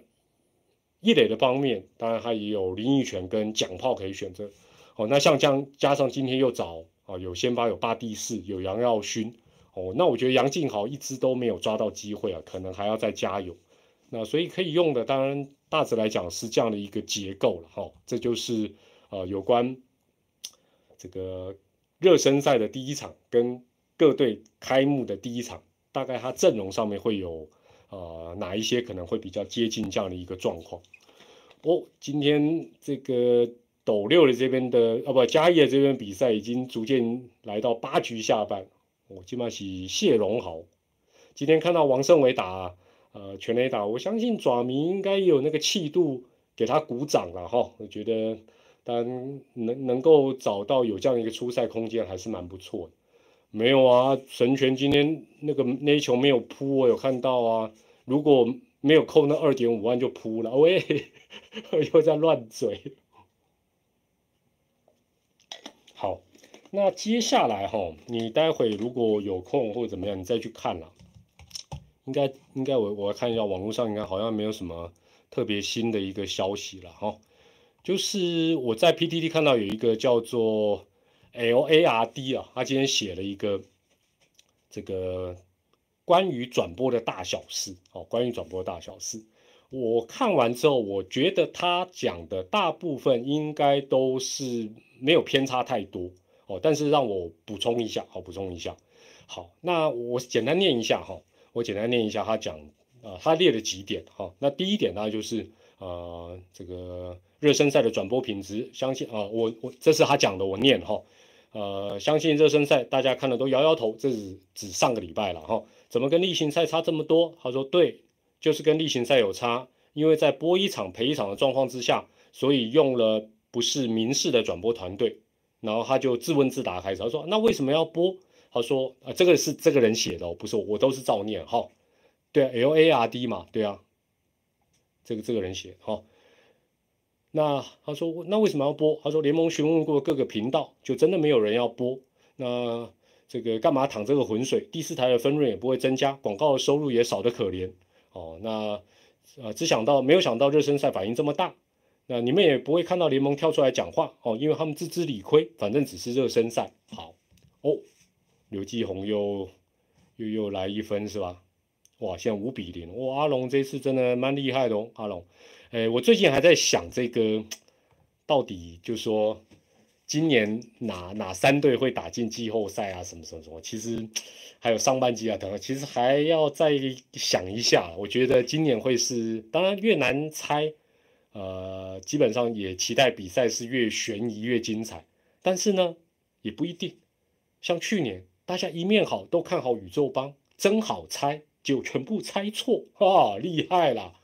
一垒的方面，当然他也有林奕泉跟蒋炮可以选择。哦，那像这样加上今天又找啊，有先发有八第四，有杨耀勋。哦，那我觉得杨敬豪一直都没有抓到机会啊，可能还要再加油。那所以可以用的，当然大致来讲是这样的一个结构了哈。这就是呃有关这个热身赛的第一场跟各队开幕的第一场，大概他阵容上面会有呃哪一些可能会比较接近这样的一个状况。哦，今天这个斗六的这边的啊不嘉义的这边比赛已经逐渐来到八局下半。我今晚是谢龙豪，今天看到王胜伟打呃全垒打，我相信爪迷应该有那个气度给他鼓掌了哈。我觉得，但能能够找到有这样一个出赛空间还是蛮不错的。没有啊，神拳今天那个那一球没有扑，我有看到啊。如果没有扣那二点五万就扑了，喂，又在乱嘴。好。那接下来哈，你待会如果有空或者怎么样，你再去看了。应该应该我我看一下网络上应该好像没有什么特别新的一个消息了哈。就是我在 PTT 看到有一个叫做 LARD 啊，他今天写了一个这个关于转播的大小事哦，关于转播的大小事。我看完之后，我觉得他讲的大部分应该都是没有偏差太多。哦，但是让我补充一下，好，补充一下，好，那我简单念一下哈，我简单念一下他讲，呃，他列了几点哈，那第一点呢就是呃，这个热身赛的转播品质，相信啊，我我这是他讲的，我念哈，呃，相信热身赛大家看了都摇摇头，这是指上个礼拜了哈，怎么跟例行赛差这么多？他说对，就是跟例行赛有差，因为在播一场赔一场的状况之下，所以用了不是民事的转播团队。然后他就自问自答开始，他说：“那为什么要播？”他说：“啊，这个是这个人写的哦，不是我，我都是照念哈。对，L A R D 嘛，对啊，这个这个人写哈。那他说，那为什么要播？他说，联盟询问过各个频道，就真的没有人要播。那这个干嘛淌这个浑水？第四台的分润也不会增加，广告的收入也少得可怜。哦，那呃，只想到没有想到热身赛反应这么大。”那你们也不会看到联盟跳出来讲话哦，因为他们自知理亏，反正只是热身赛。好哦，刘继宏又又又来一分是吧？哇，现在五比零，哇，阿龙这次真的蛮厉害的哦，阿龙。哎，我最近还在想这个，到底就说今年哪哪三队会打进季后赛啊？什么什么什么？其实还有上半季啊等等，其实还要再想一下。我觉得今年会是，当然越难猜。呃，基本上也期待比赛是越悬疑越精彩，但是呢，也不一定。像去年，大家一面好都看好宇宙帮，真好猜，就全部猜错，啊，厉害啦！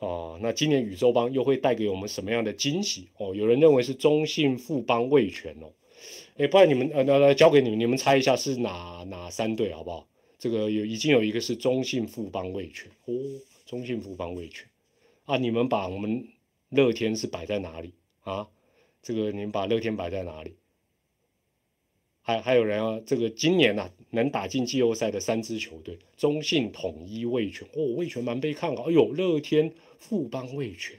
哦，那今年宇宙帮又会带给我们什么样的惊喜？哦，有人认为是中信富邦味全哦，哎，不然你们呃，那那交给你们，你们猜一下是哪哪三队好不好？这个有已经有一个是中信富邦味全哦，中信富邦味全啊，你们把我们。乐天是摆在哪里啊？这个你们把乐天摆在哪里？还还有人啊？这个今年呐能打进季后赛的三支球队，中信、统一、味全哦，味全蛮被看好。哎呦，乐天、富邦、味全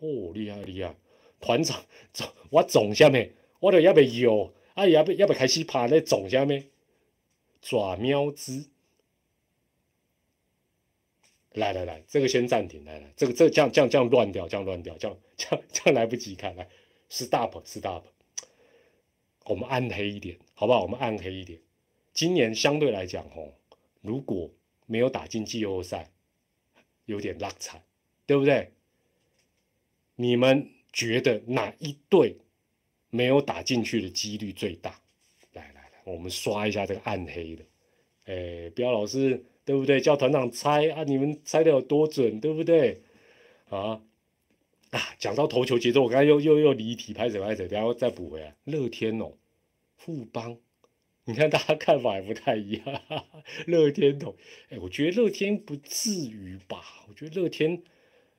哦，厉害厉害！团长总我总下面，我都要不要？啊，要不要不开始拍那总下面？爪喵子。来来来，这个先暂停。来来，这个这这样这样这样乱掉，这样乱掉，这样这样这样来不及看。来，stop stop，我们暗黑一点，好不好？我们暗黑一点。今年相对来讲，哦，如果没有打进季后赛，有点拉惨，对不对？你们觉得哪一队没有打进去的几率最大？来来来我们刷一下这个暗黑的，哎，不要老是对不对？叫团长猜啊，你们猜的有多准，对不对？啊啊，讲到投球节奏，我刚才又又又离题，拍手拍手，然后再补回来。乐天哦，富邦，你看大家看法也不太一样。乐天投，哎，我觉得乐天不至于吧？我觉得乐天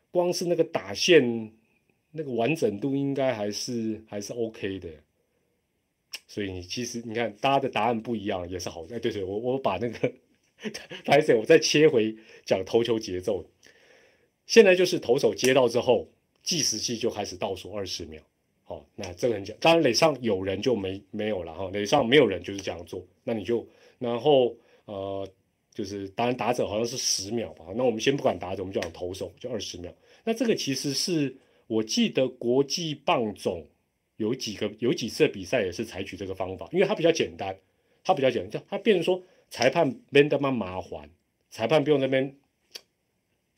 光是那个打线那个完整度，应该还是还是 OK 的。所以你其实你看，大家的答案不一样也是好。哎，对对，我我把那个 拍手，我再切回讲投球节奏。现在就是投手接到之后，计时器就开始倒数二十秒。好，那这个很讲，当然垒上有人就没没有了哈，垒上没有人就是这样做。那你就然后呃，就是当然打者好像是十秒吧。那我们先不管打者，我们就讲投手就二十秒。那这个其实是我记得国际棒总。有几个有几次比赛也是采取这个方法，因为它比较简单，它比较简单，它变成说裁判没那么麻烦，裁判不用那边，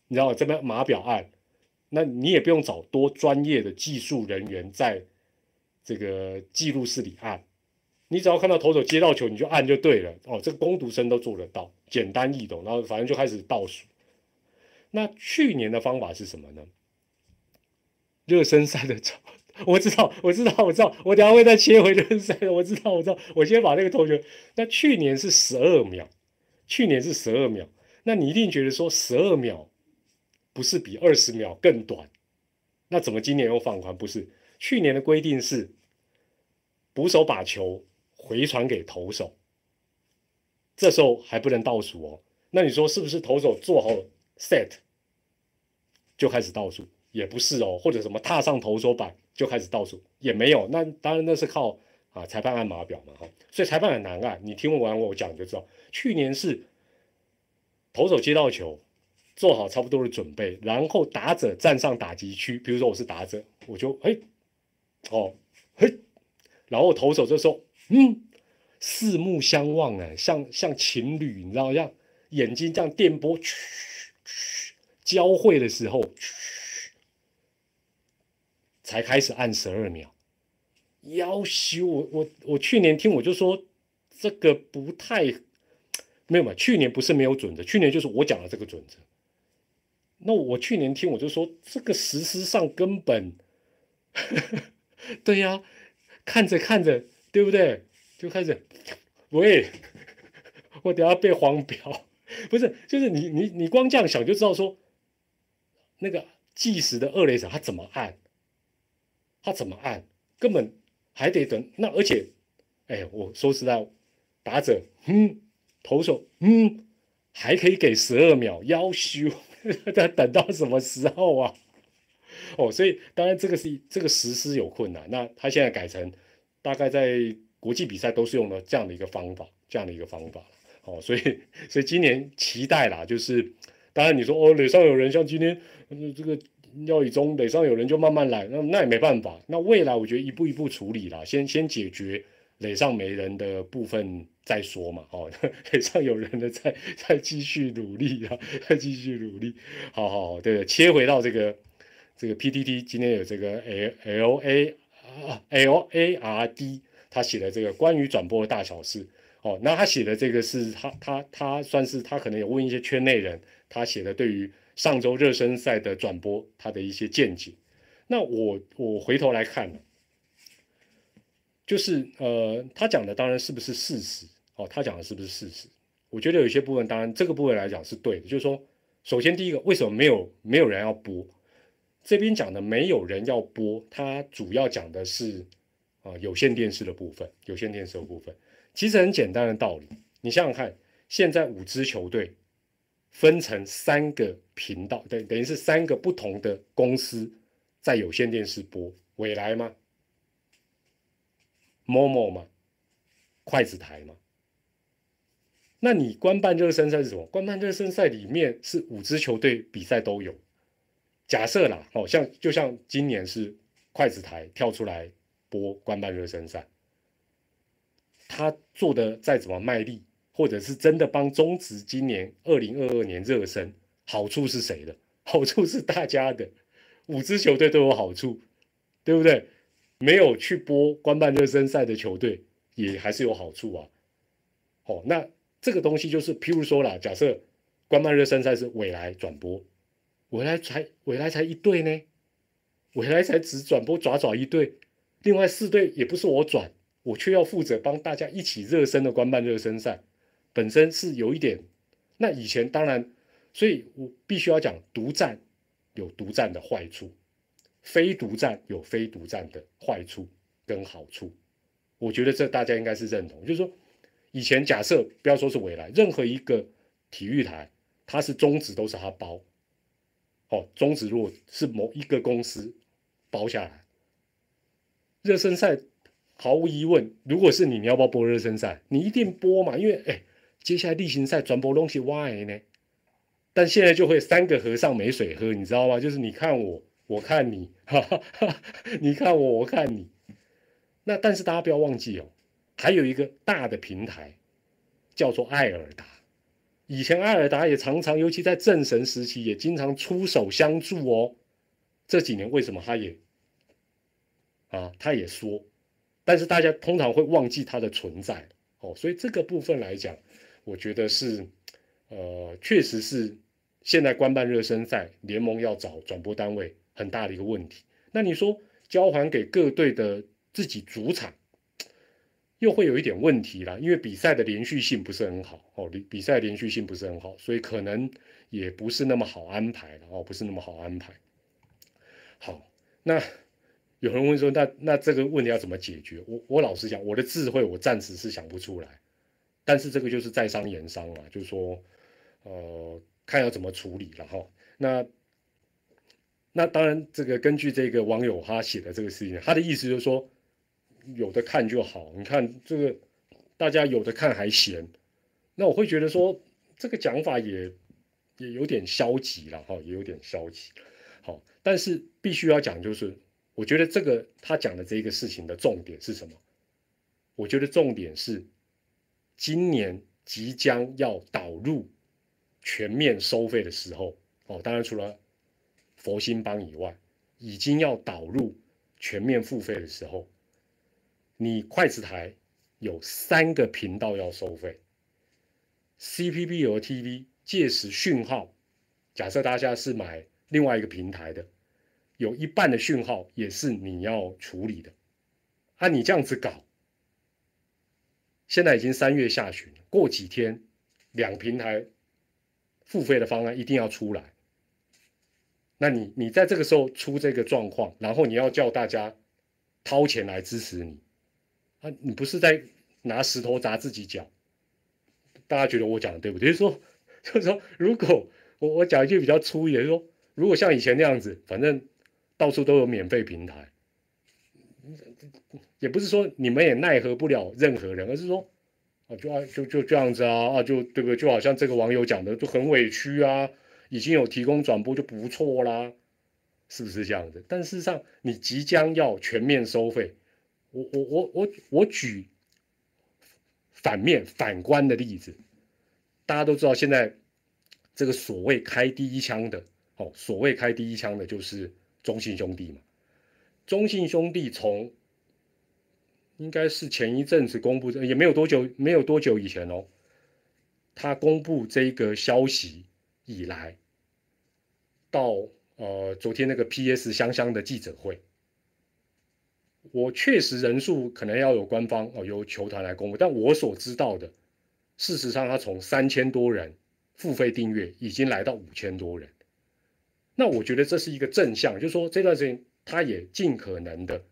你知道这边码表按，那你也不用找多专业的技术人员在这个记录室里按，你只要看到投手接到球你就按就对了哦，这个攻读生都做得到，简单易懂，然后反正就开始倒数。那去年的方法是什么呢？热身赛的时候。我知道，我知道，我知道，我等下会再切回热赛的。我知道，我知道，我先把那个投球。那去年是十二秒，去年是十二秒。那你一定觉得说十二秒不是比二十秒更短？那怎么今年又放宽？不是，去年的规定是捕手把球回传给投手，这时候还不能倒数哦。那你说是不是投手做好 set 就开始倒数？也不是哦，或者什么踏上投手板。就开始倒数，也没有。那当然那是靠啊裁判按码表嘛，哈。所以裁判很难按。你听完我讲你就知道，去年是投手接到球，做好差不多的准备，然后打者站上打击区。比如说我是打者，我就嘿，哦嘿，然后投手就说嗯四目相望哎，像像情侣，你知道，像眼睛这样电波交汇的时候。才开始按十二秒，要修我我我去年听我就说这个不太没有嘛，去年不是没有准则，去年就是我讲的这个准则。那我去年听我就说这个实施上根本，对呀，看着看着对不对？就开始喂，我等下被黄标，不是就是你你你光这样想就知道说那个计时的二雷手他怎么按。他怎么按，根本还得等。那而且，哎，我说实在，打者，嗯，投手，嗯，还可以给十二秒，要修，他等到什么时候啊？哦，所以当然这个是这个实施有困难。那他现在改成，大概在国际比赛都是用了这样的一个方法，这样的一个方法哦，所以所以今年期待啦，就是当然你说哦，垒上有人，像今天这个。要以中垒上有人就慢慢来，那那也没办法。那未来我觉得一步一步处理啦，先先解决垒上没人的部分再说嘛。哦，垒上有人的再再继续努力啊，再继续努力。好好好，对，切回到这个这个 PTT，今天有这个 L L A L A R D，他写的这个关于转播的大小事。哦，那他写的这个是他他他算是他可能有问一些圈内人，他写的对于。上周热身赛的转播，他的一些见解。那我我回头来看，就是呃，他讲的当然是不是事实哦？他讲的是不是事实？我觉得有些部分，当然这个部分来讲是对的。就是说，首先第一个，为什么没有没有人要播？这边讲的没有人要播，他主要讲的是啊有线电视的部分。有线电视的部分其实很简单的道理，你想想看，现在五支球队。分成三个频道，等等于是三个不同的公司在有线电视播，未来吗？某某吗？筷子台吗？那你官办热身赛是什么？官办热身赛里面是五支球队比赛都有。假设啦，哦，像就像今年是筷子台跳出来播官办热身赛，他做的再怎么卖力。或者是真的帮中职今年二零二二年热身，好处是谁的？好处是大家的，五支球队都有好处，对不对？没有去播官办热身赛的球队也还是有好处啊。哦，那这个东西就是，譬如说啦，假设官办热身赛是未来转播，未来才未来才一队呢，未来才只转播爪爪一队，另外四队也不是我转，我却要负责帮大家一起热身的官办热身赛，本身是有一点。那以前当然，所以我必须要讲，独占有独占的坏处，非独占有非独占的坏处跟好处。我觉得这大家应该是认同，就是说，以前假设不要说是未来，任何一个体育台，它是中职都是他包，哦，中职如果是某一个公司包下来，热身赛毫无疑问，如果是你，你要不要播热身赛？你一定播嘛，因为哎，接下来例行赛转播东西歪呢，但现在就会三个和尚没水喝，你知道吗？就是你看我，我看你，哈哈，你看我，我看你。那但是大家不要忘记哦，还有一个大的平台叫做艾尔达。以前艾尔达也常常，尤其在正神时期，也经常出手相助哦。这几年为什么他也啊，他也说，但是大家通常会忘记他的存在哦。所以这个部分来讲，我觉得是呃，确实是现在官办热身赛联盟要找转播单位很大的一个问题。那你说交还给各队的？自己主场又会有一点问题了，因为比赛的连续性不是很好哦，比比赛连续性不是很好，所以可能也不是那么好安排了哦，不是那么好安排。好，那有人问说，那那这个问题要怎么解决？我我老实讲，我的智慧我暂时是想不出来，但是这个就是在商言商啊，就是说，呃，看要怎么处理了哈。那那当然，这个根据这个网友他写的这个事情，他的意思就是说。有的看就好，你看这个，大家有的看还嫌，那我会觉得说这个讲法也也有点消极了哈，也有点消极。好，但是必须要讲，就是我觉得这个他讲的这个事情的重点是什么？我觉得重点是今年即将要导入全面收费的时候哦，当然除了佛心帮以外，已经要导入全面付费的时候。你筷子台有三个频道要收费，CPB 和 TV 届时讯号，假设大家是买另外一个平台的，有一半的讯号也是你要处理的。按你这样子搞，现在已经三月下旬，过几天两平台付费的方案一定要出来。那你你在这个时候出这个状况，然后你要叫大家掏钱来支持你。啊，你不是在拿石头砸自己脚？大家觉得我讲的对不对？就是说，就是说，如果我我讲一句比较粗一点，说如果像以前那样子，反正到处都有免费平台，也不是说你们也奈何不了任何人，而是说啊，就啊就就这样子啊啊，就对不对？就好像这个网友讲的，就很委屈啊，已经有提供转播就不错啦，是不是这样子？但事实上，你即将要全面收费。我我我我我举反面反观的例子，大家都知道现在这个所谓开第一枪的哦，所谓开第一枪的就是中信兄弟嘛。中信兄弟从应该是前一阵子公布的，也没有多久，没有多久以前哦，他公布这个消息以来，到呃昨天那个 P.S. 香香的记者会。我确实人数可能要有官方哦，由球团来公布，但我所知道的，事实上他从三千多人付费订阅，已经来到五千多人。那我觉得这是一个正向，就是说这段时间他也尽可能的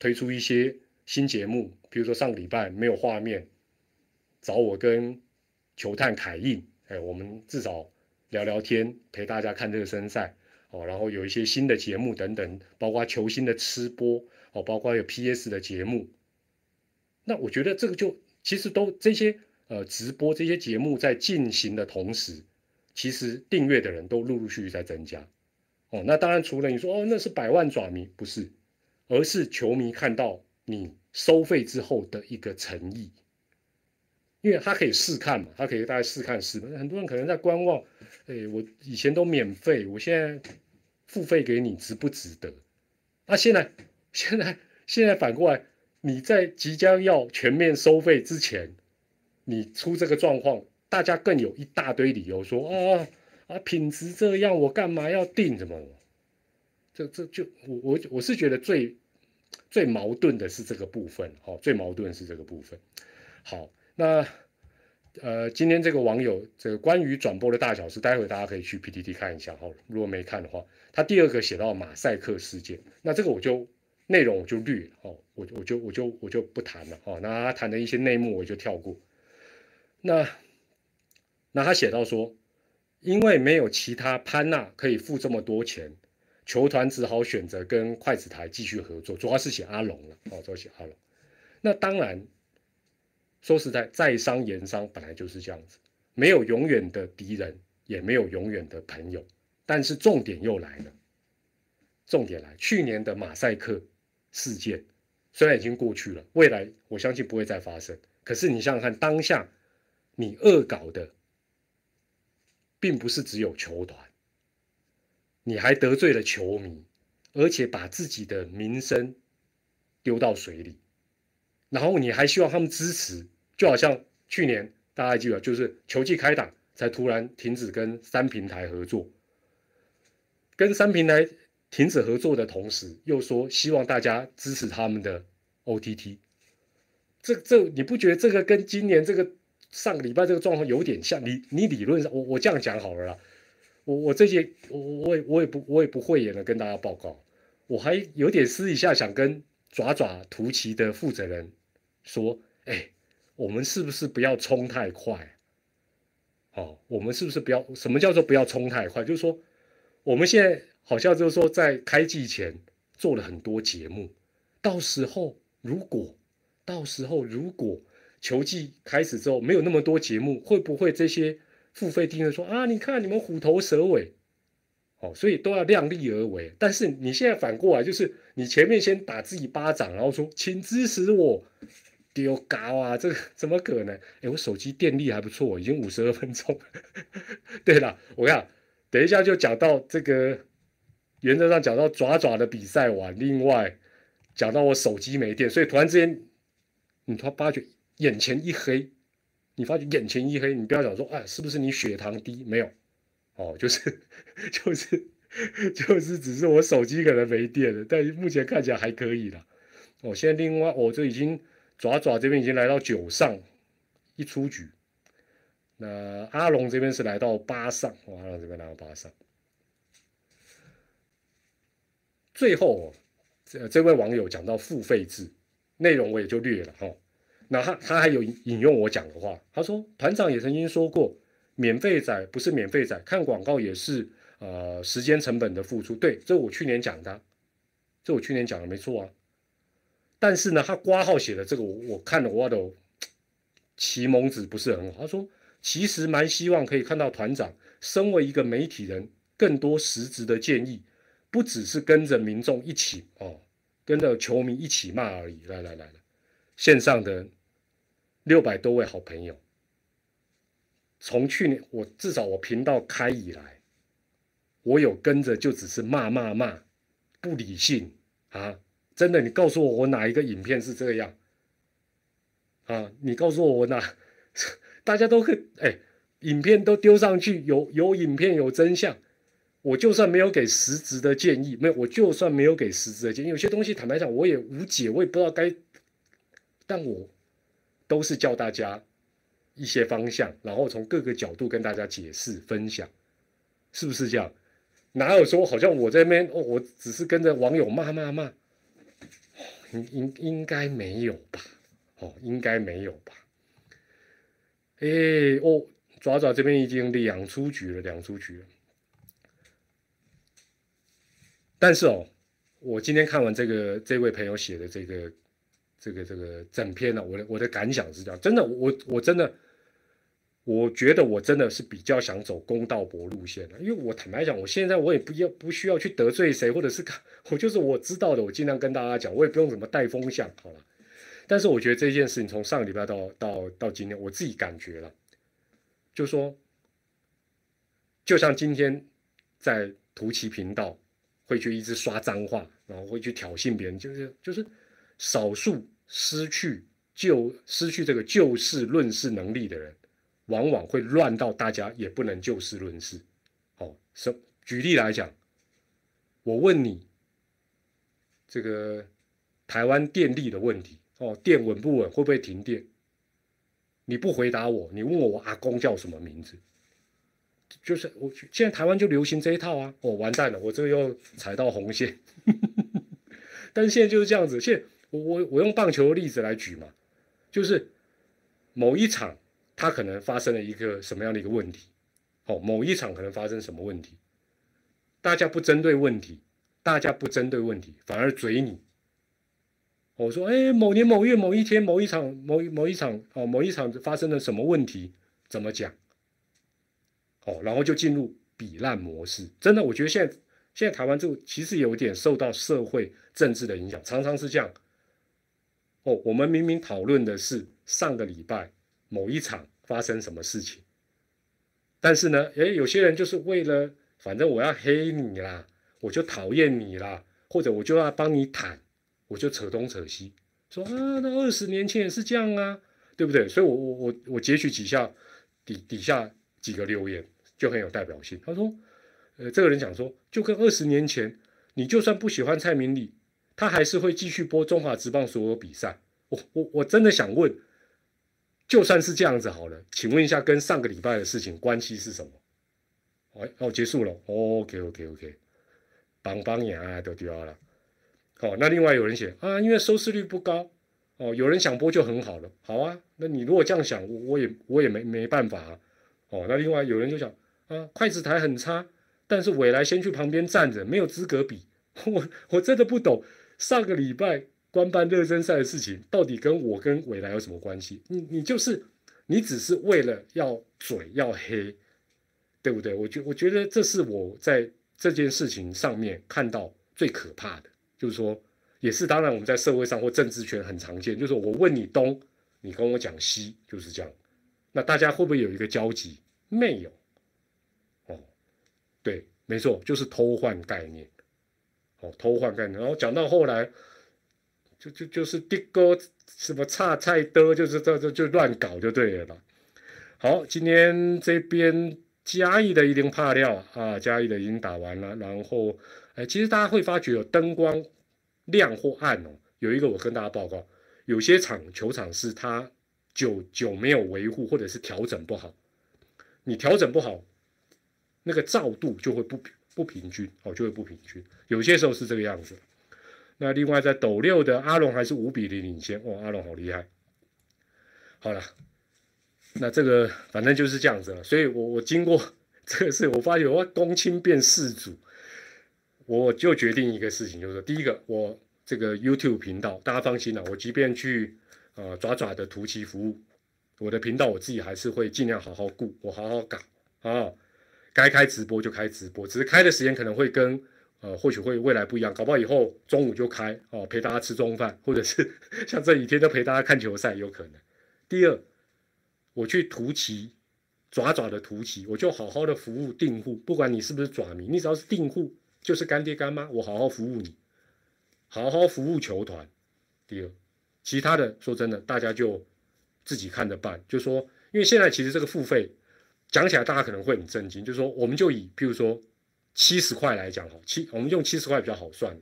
推出一些新节目，比如说上个礼拜没有画面，找我跟球探凯印，哎，我们至少聊聊天，陪大家看热身赛哦，然后有一些新的节目等等，包括球星的吃播。哦，包括有 P.S. 的节目，那我觉得这个就其实都这些呃直播这些节目在进行的同时，其实订阅的人都陆陆续续在增加。哦，那当然除了你说哦那是百万爪迷不是，而是球迷看到你收费之后的一个诚意，因为他可以试看嘛，他可以大概试看试，很多人可能在观望，哎，我以前都免费，我现在付费给你值不值得？那现在。现在现在反过来，你在即将要全面收费之前，你出这个状况，大家更有一大堆理由说啊啊品质这样，我干嘛要订什么？这这就我我我是觉得最最矛盾的是这个部分，哦，最矛盾是这个部分。好，那呃，今天这个网友这个关于转播的大小事，待会大家可以去 PPT 看一下，好了，如果没看的话，他第二个写到马赛克事件，那这个我就内容我就略，哦，我我就我就我就不谈了，哦，那他谈的一些内幕我就跳过。那那他写到说，因为没有其他潘娜可以付这么多钱。球团只好选择跟筷子台继续合作，主要是写阿龙了，哦，主要写阿龙。那当然，说实在，在商言商本来就是这样子，没有永远的敌人，也没有永远的朋友。但是重点又来了，重点来，去年的马赛克事件虽然已经过去了，未来我相信不会再发生。可是你想想看，当下你恶搞的，并不是只有球团。你还得罪了球迷，而且把自己的名声丢到水里，然后你还希望他们支持，就好像去年大家记得，就是球季开打才突然停止跟三平台合作，跟三平台停止合作的同时，又说希望大家支持他们的 OTT，这这你不觉得这个跟今年这个上个礼拜这个状况有点像？你你理论上，我我这样讲好了啦。我我这些我我也我也不我也不讳言的跟大家报告，我还有点私底下想跟爪爪图奇的负责人说，哎，我们是不是不要冲太快？哦，我们是不是不要？什么叫做不要冲太快？就是说，我们现在好像就是说在开季前做了很多节目，到时候如果到时候如果球季开始之后没有那么多节目，会不会这些？付费订阅说啊，你看你们虎头蛇尾，哦，所以都要量力而为。但是你现在反过来，就是你前面先打自己巴掌，然后说请支持我，丢高啊，这个怎么可能？哎，我手机电力还不错，已经五十二分钟。对了，我看等一下就讲到这个，原则上讲到爪爪的比赛完，另外讲到我手机没电，所以突然之间，你突然发觉眼前一黑。你发觉眼前一黑，你不要讲说，哎，是不是你血糖低？没有，哦，就是 就是就是只是我手机可能没电了，但是目前看起来还可以了。哦，现在另外，我这已经爪爪这边已经来到九上一出局，那阿龙这边是来到八上，阿龙这边来到八上。最后，这这位网友讲到付费制，内容我也就略了哈。那他他还有引用我讲的话，他说团长也曾经说过，免费仔不是免费仔，看广告也是呃时间成本的付出。对，这我去年讲的，这我去年讲的没错啊。但是呢，他挂号写的这个我我看了我的启蒙子不是很好。他说其实蛮希望可以看到团长身为一个媒体人，更多实质的建议，不只是跟着民众一起哦，跟着球迷一起骂而已。来来来来。线上的六百多位好朋友，从去年我至少我频道开以来，我有跟着就只是骂骂骂，不理性啊！真的，你告诉我我哪一个影片是这样啊？你告诉我我哪？大家都可哎，影片都丢上去，有有影片有真相，我就算没有给实质的建议，没有，我就算没有给实质的建议，有些东西坦白讲我也无解，我也不知道该。但我都是教大家一些方向，然后从各个角度跟大家解释分享，是不是这样？哪有说好像我这边哦，我只是跟着网友骂骂骂，应应应该没有吧？哦，应该没有吧？哎哦，爪爪这边已经两出局了，两出局了。但是哦，我今天看完这个这位朋友写的这个。这个这个整篇呢，我的我的感想是这样，真的，我我真的，我觉得我真的是比较想走公道博路线的，因为我坦白讲，我现在我也不要不需要去得罪谁，或者是我就是我知道的，我尽量跟大家讲，我也不用怎么带风向，好了。但是我觉得这件事情从上个礼拜到到到今天，我自己感觉了，就说，就像今天在图奇频道会去一直刷脏话，然后会去挑衅别人，就是就是少数。失去就失去这个就事论事能力的人，往往会乱到大家也不能就事论事。好，什举例来讲，我问你，这个台湾电力的问题，哦，电稳不稳，会不会停电？你不回答我，你问我我阿公叫什么名字？就是我现在台湾就流行这一套啊！哦，完蛋了，我这个又踩到红线。但是现在就是这样子，现我我我用棒球的例子来举嘛，就是某一场它可能发生了一个什么样的一个问题，哦，某一场可能发生什么问题，大家不针对问题，大家不针对问题，反而嘴你。我说，哎，某年某月某一天某一场某某一场哦，某一场发生了什么问题？怎么讲？哦，然后就进入比烂模式。真的，我觉得现在现在台湾就其实有点受到社会政治的影响，常常是这样。哦，我们明明讨论的是上个礼拜某一场发生什么事情，但是呢，诶，有些人就是为了反正我要黑你啦，我就讨厌你啦，或者我就要帮你坦。我就扯东扯西，说啊，那二十年前也是这样啊，对不对？所以，我我我我截取几下底底下几个留言，就很有代表性。他说，呃，这个人讲说，就跟二十年前，你就算不喜欢蔡明理，他还是会继续播中华职棒所有比赛。我我我真的想问，就算是这样子好了，请问一下，跟上个礼拜的事情关系是什么？哎哦，结束了。OK OK OK，棒棒牙都掉了。哦，那另外有人写啊，因为收视率不高，哦，有人想播就很好了。好啊，那你如果这样想，我也我也没没办法啊。哦，那另外有人就讲啊，筷子台很差，但是未来先去旁边站着，没有资格比。我我真的不懂，上个礼拜官办热身赛的事情，到底跟我跟未来有什么关系？你你就是你只是为了要嘴要黑，对不对？我觉我觉得这是我在这件事情上面看到最可怕的。就是说，也是当然，我们在社会上或政治圈很常见。就是我问你东，你跟我讲西，就是这样。那大家会不会有一个交集？没有。哦，对，没错，就是偷换概念。偷换概念。然后讲到后来，就就就是的哥什么差菜的，就是这这就乱搞就对了。好，今天这边嘉义的已经怕掉啊，嘉义的已经打完了，然后。哎，其实大家会发觉有灯光亮或暗哦。有一个我跟大家报告，有些场球场是它久久没有维护，或者是调整不好。你调整不好，那个照度就会不不平均哦，就会不平均。有些时候是这个样子。那另外在斗六的阿龙还是五比零领先哦，阿龙好厉害。好了，那这个反正就是这样子了。所以我我经过这个事，我发觉我公卿变世主。我就决定一个事情，就是，第一个，我这个 YouTube 频道，大家放心了，我即便去呃爪爪的图奇服务，我的频道我自己还是会尽量好好顾，我好好搞啊，该开直播就开直播，只是开的时间可能会跟呃或许会未来不一样，搞不好以后中午就开哦，陪大家吃中饭，或者是 像这几天都陪大家看球赛，有可能。第二，我去图奇爪爪的图奇，我就好好的服务订户，不管你是不是爪迷，你只要是订户。就是干爹干妈，我好好服务你，好好服务球团。第二，其他的说真的，大家就自己看着办。就说，因为现在其实这个付费讲起来，大家可能会很震惊。就是说，我们就以譬如说七十块来讲哈，七我们用七十块比较好算。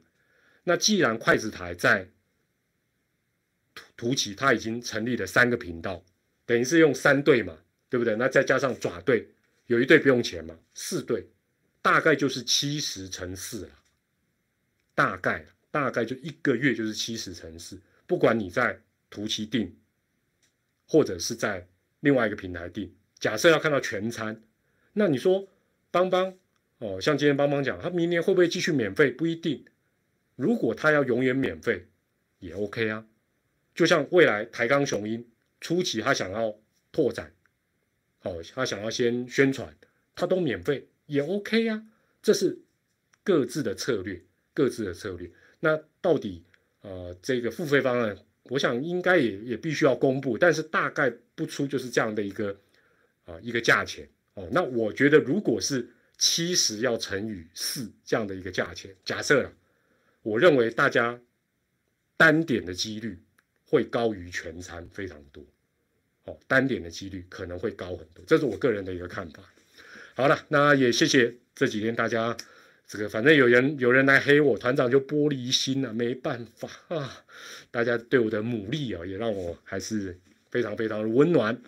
那既然筷子台在图图奇，它已经成立了三个频道，等于是用三对嘛，对不对？那再加上爪队，有一对不用钱嘛，四对。大概就是七十乘四了，大概大概就一个月就是七十乘四。不管你在图奇订，或者是在另外一个平台订，假设要看到全餐，那你说邦邦哦，像今天邦邦讲，他明年会不会继续免费？不一定。如果他要永远免费，也 OK 啊。就像未来台钢雄鹰初期他想要拓展，哦，他想要先宣传，他都免费。也 OK 啊，这是各自的策略，各自的策略。那到底呃这个付费方案，我想应该也也必须要公布，但是大概不出就是这样的一个啊一个价钱哦。那我觉得如果是七十要乘以四这样的一个价钱，假设了，我认为大家单点的几率会高于全餐非常多，哦，单点的几率可能会高很多，这是我个人的一个看法。好了，那也谢谢这几天大家，这个反正有人有人来黑我，团长就玻璃心了，没办法啊，大家对我的努力啊，也让我还是非常非常的温暖。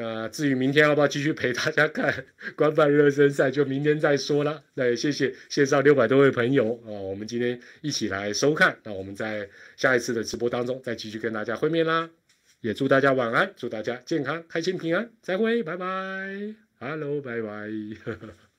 那至于明天要不要继续陪大家看 官办热身赛，就明天再说了。那也谢谢线上六百多位朋友啊，我们今天一起来收看。那我们在下一次的直播当中再继续跟大家会面啦。也祝大家晚安，祝大家健康、开心、平安，再会，拜拜，Hello，拜拜。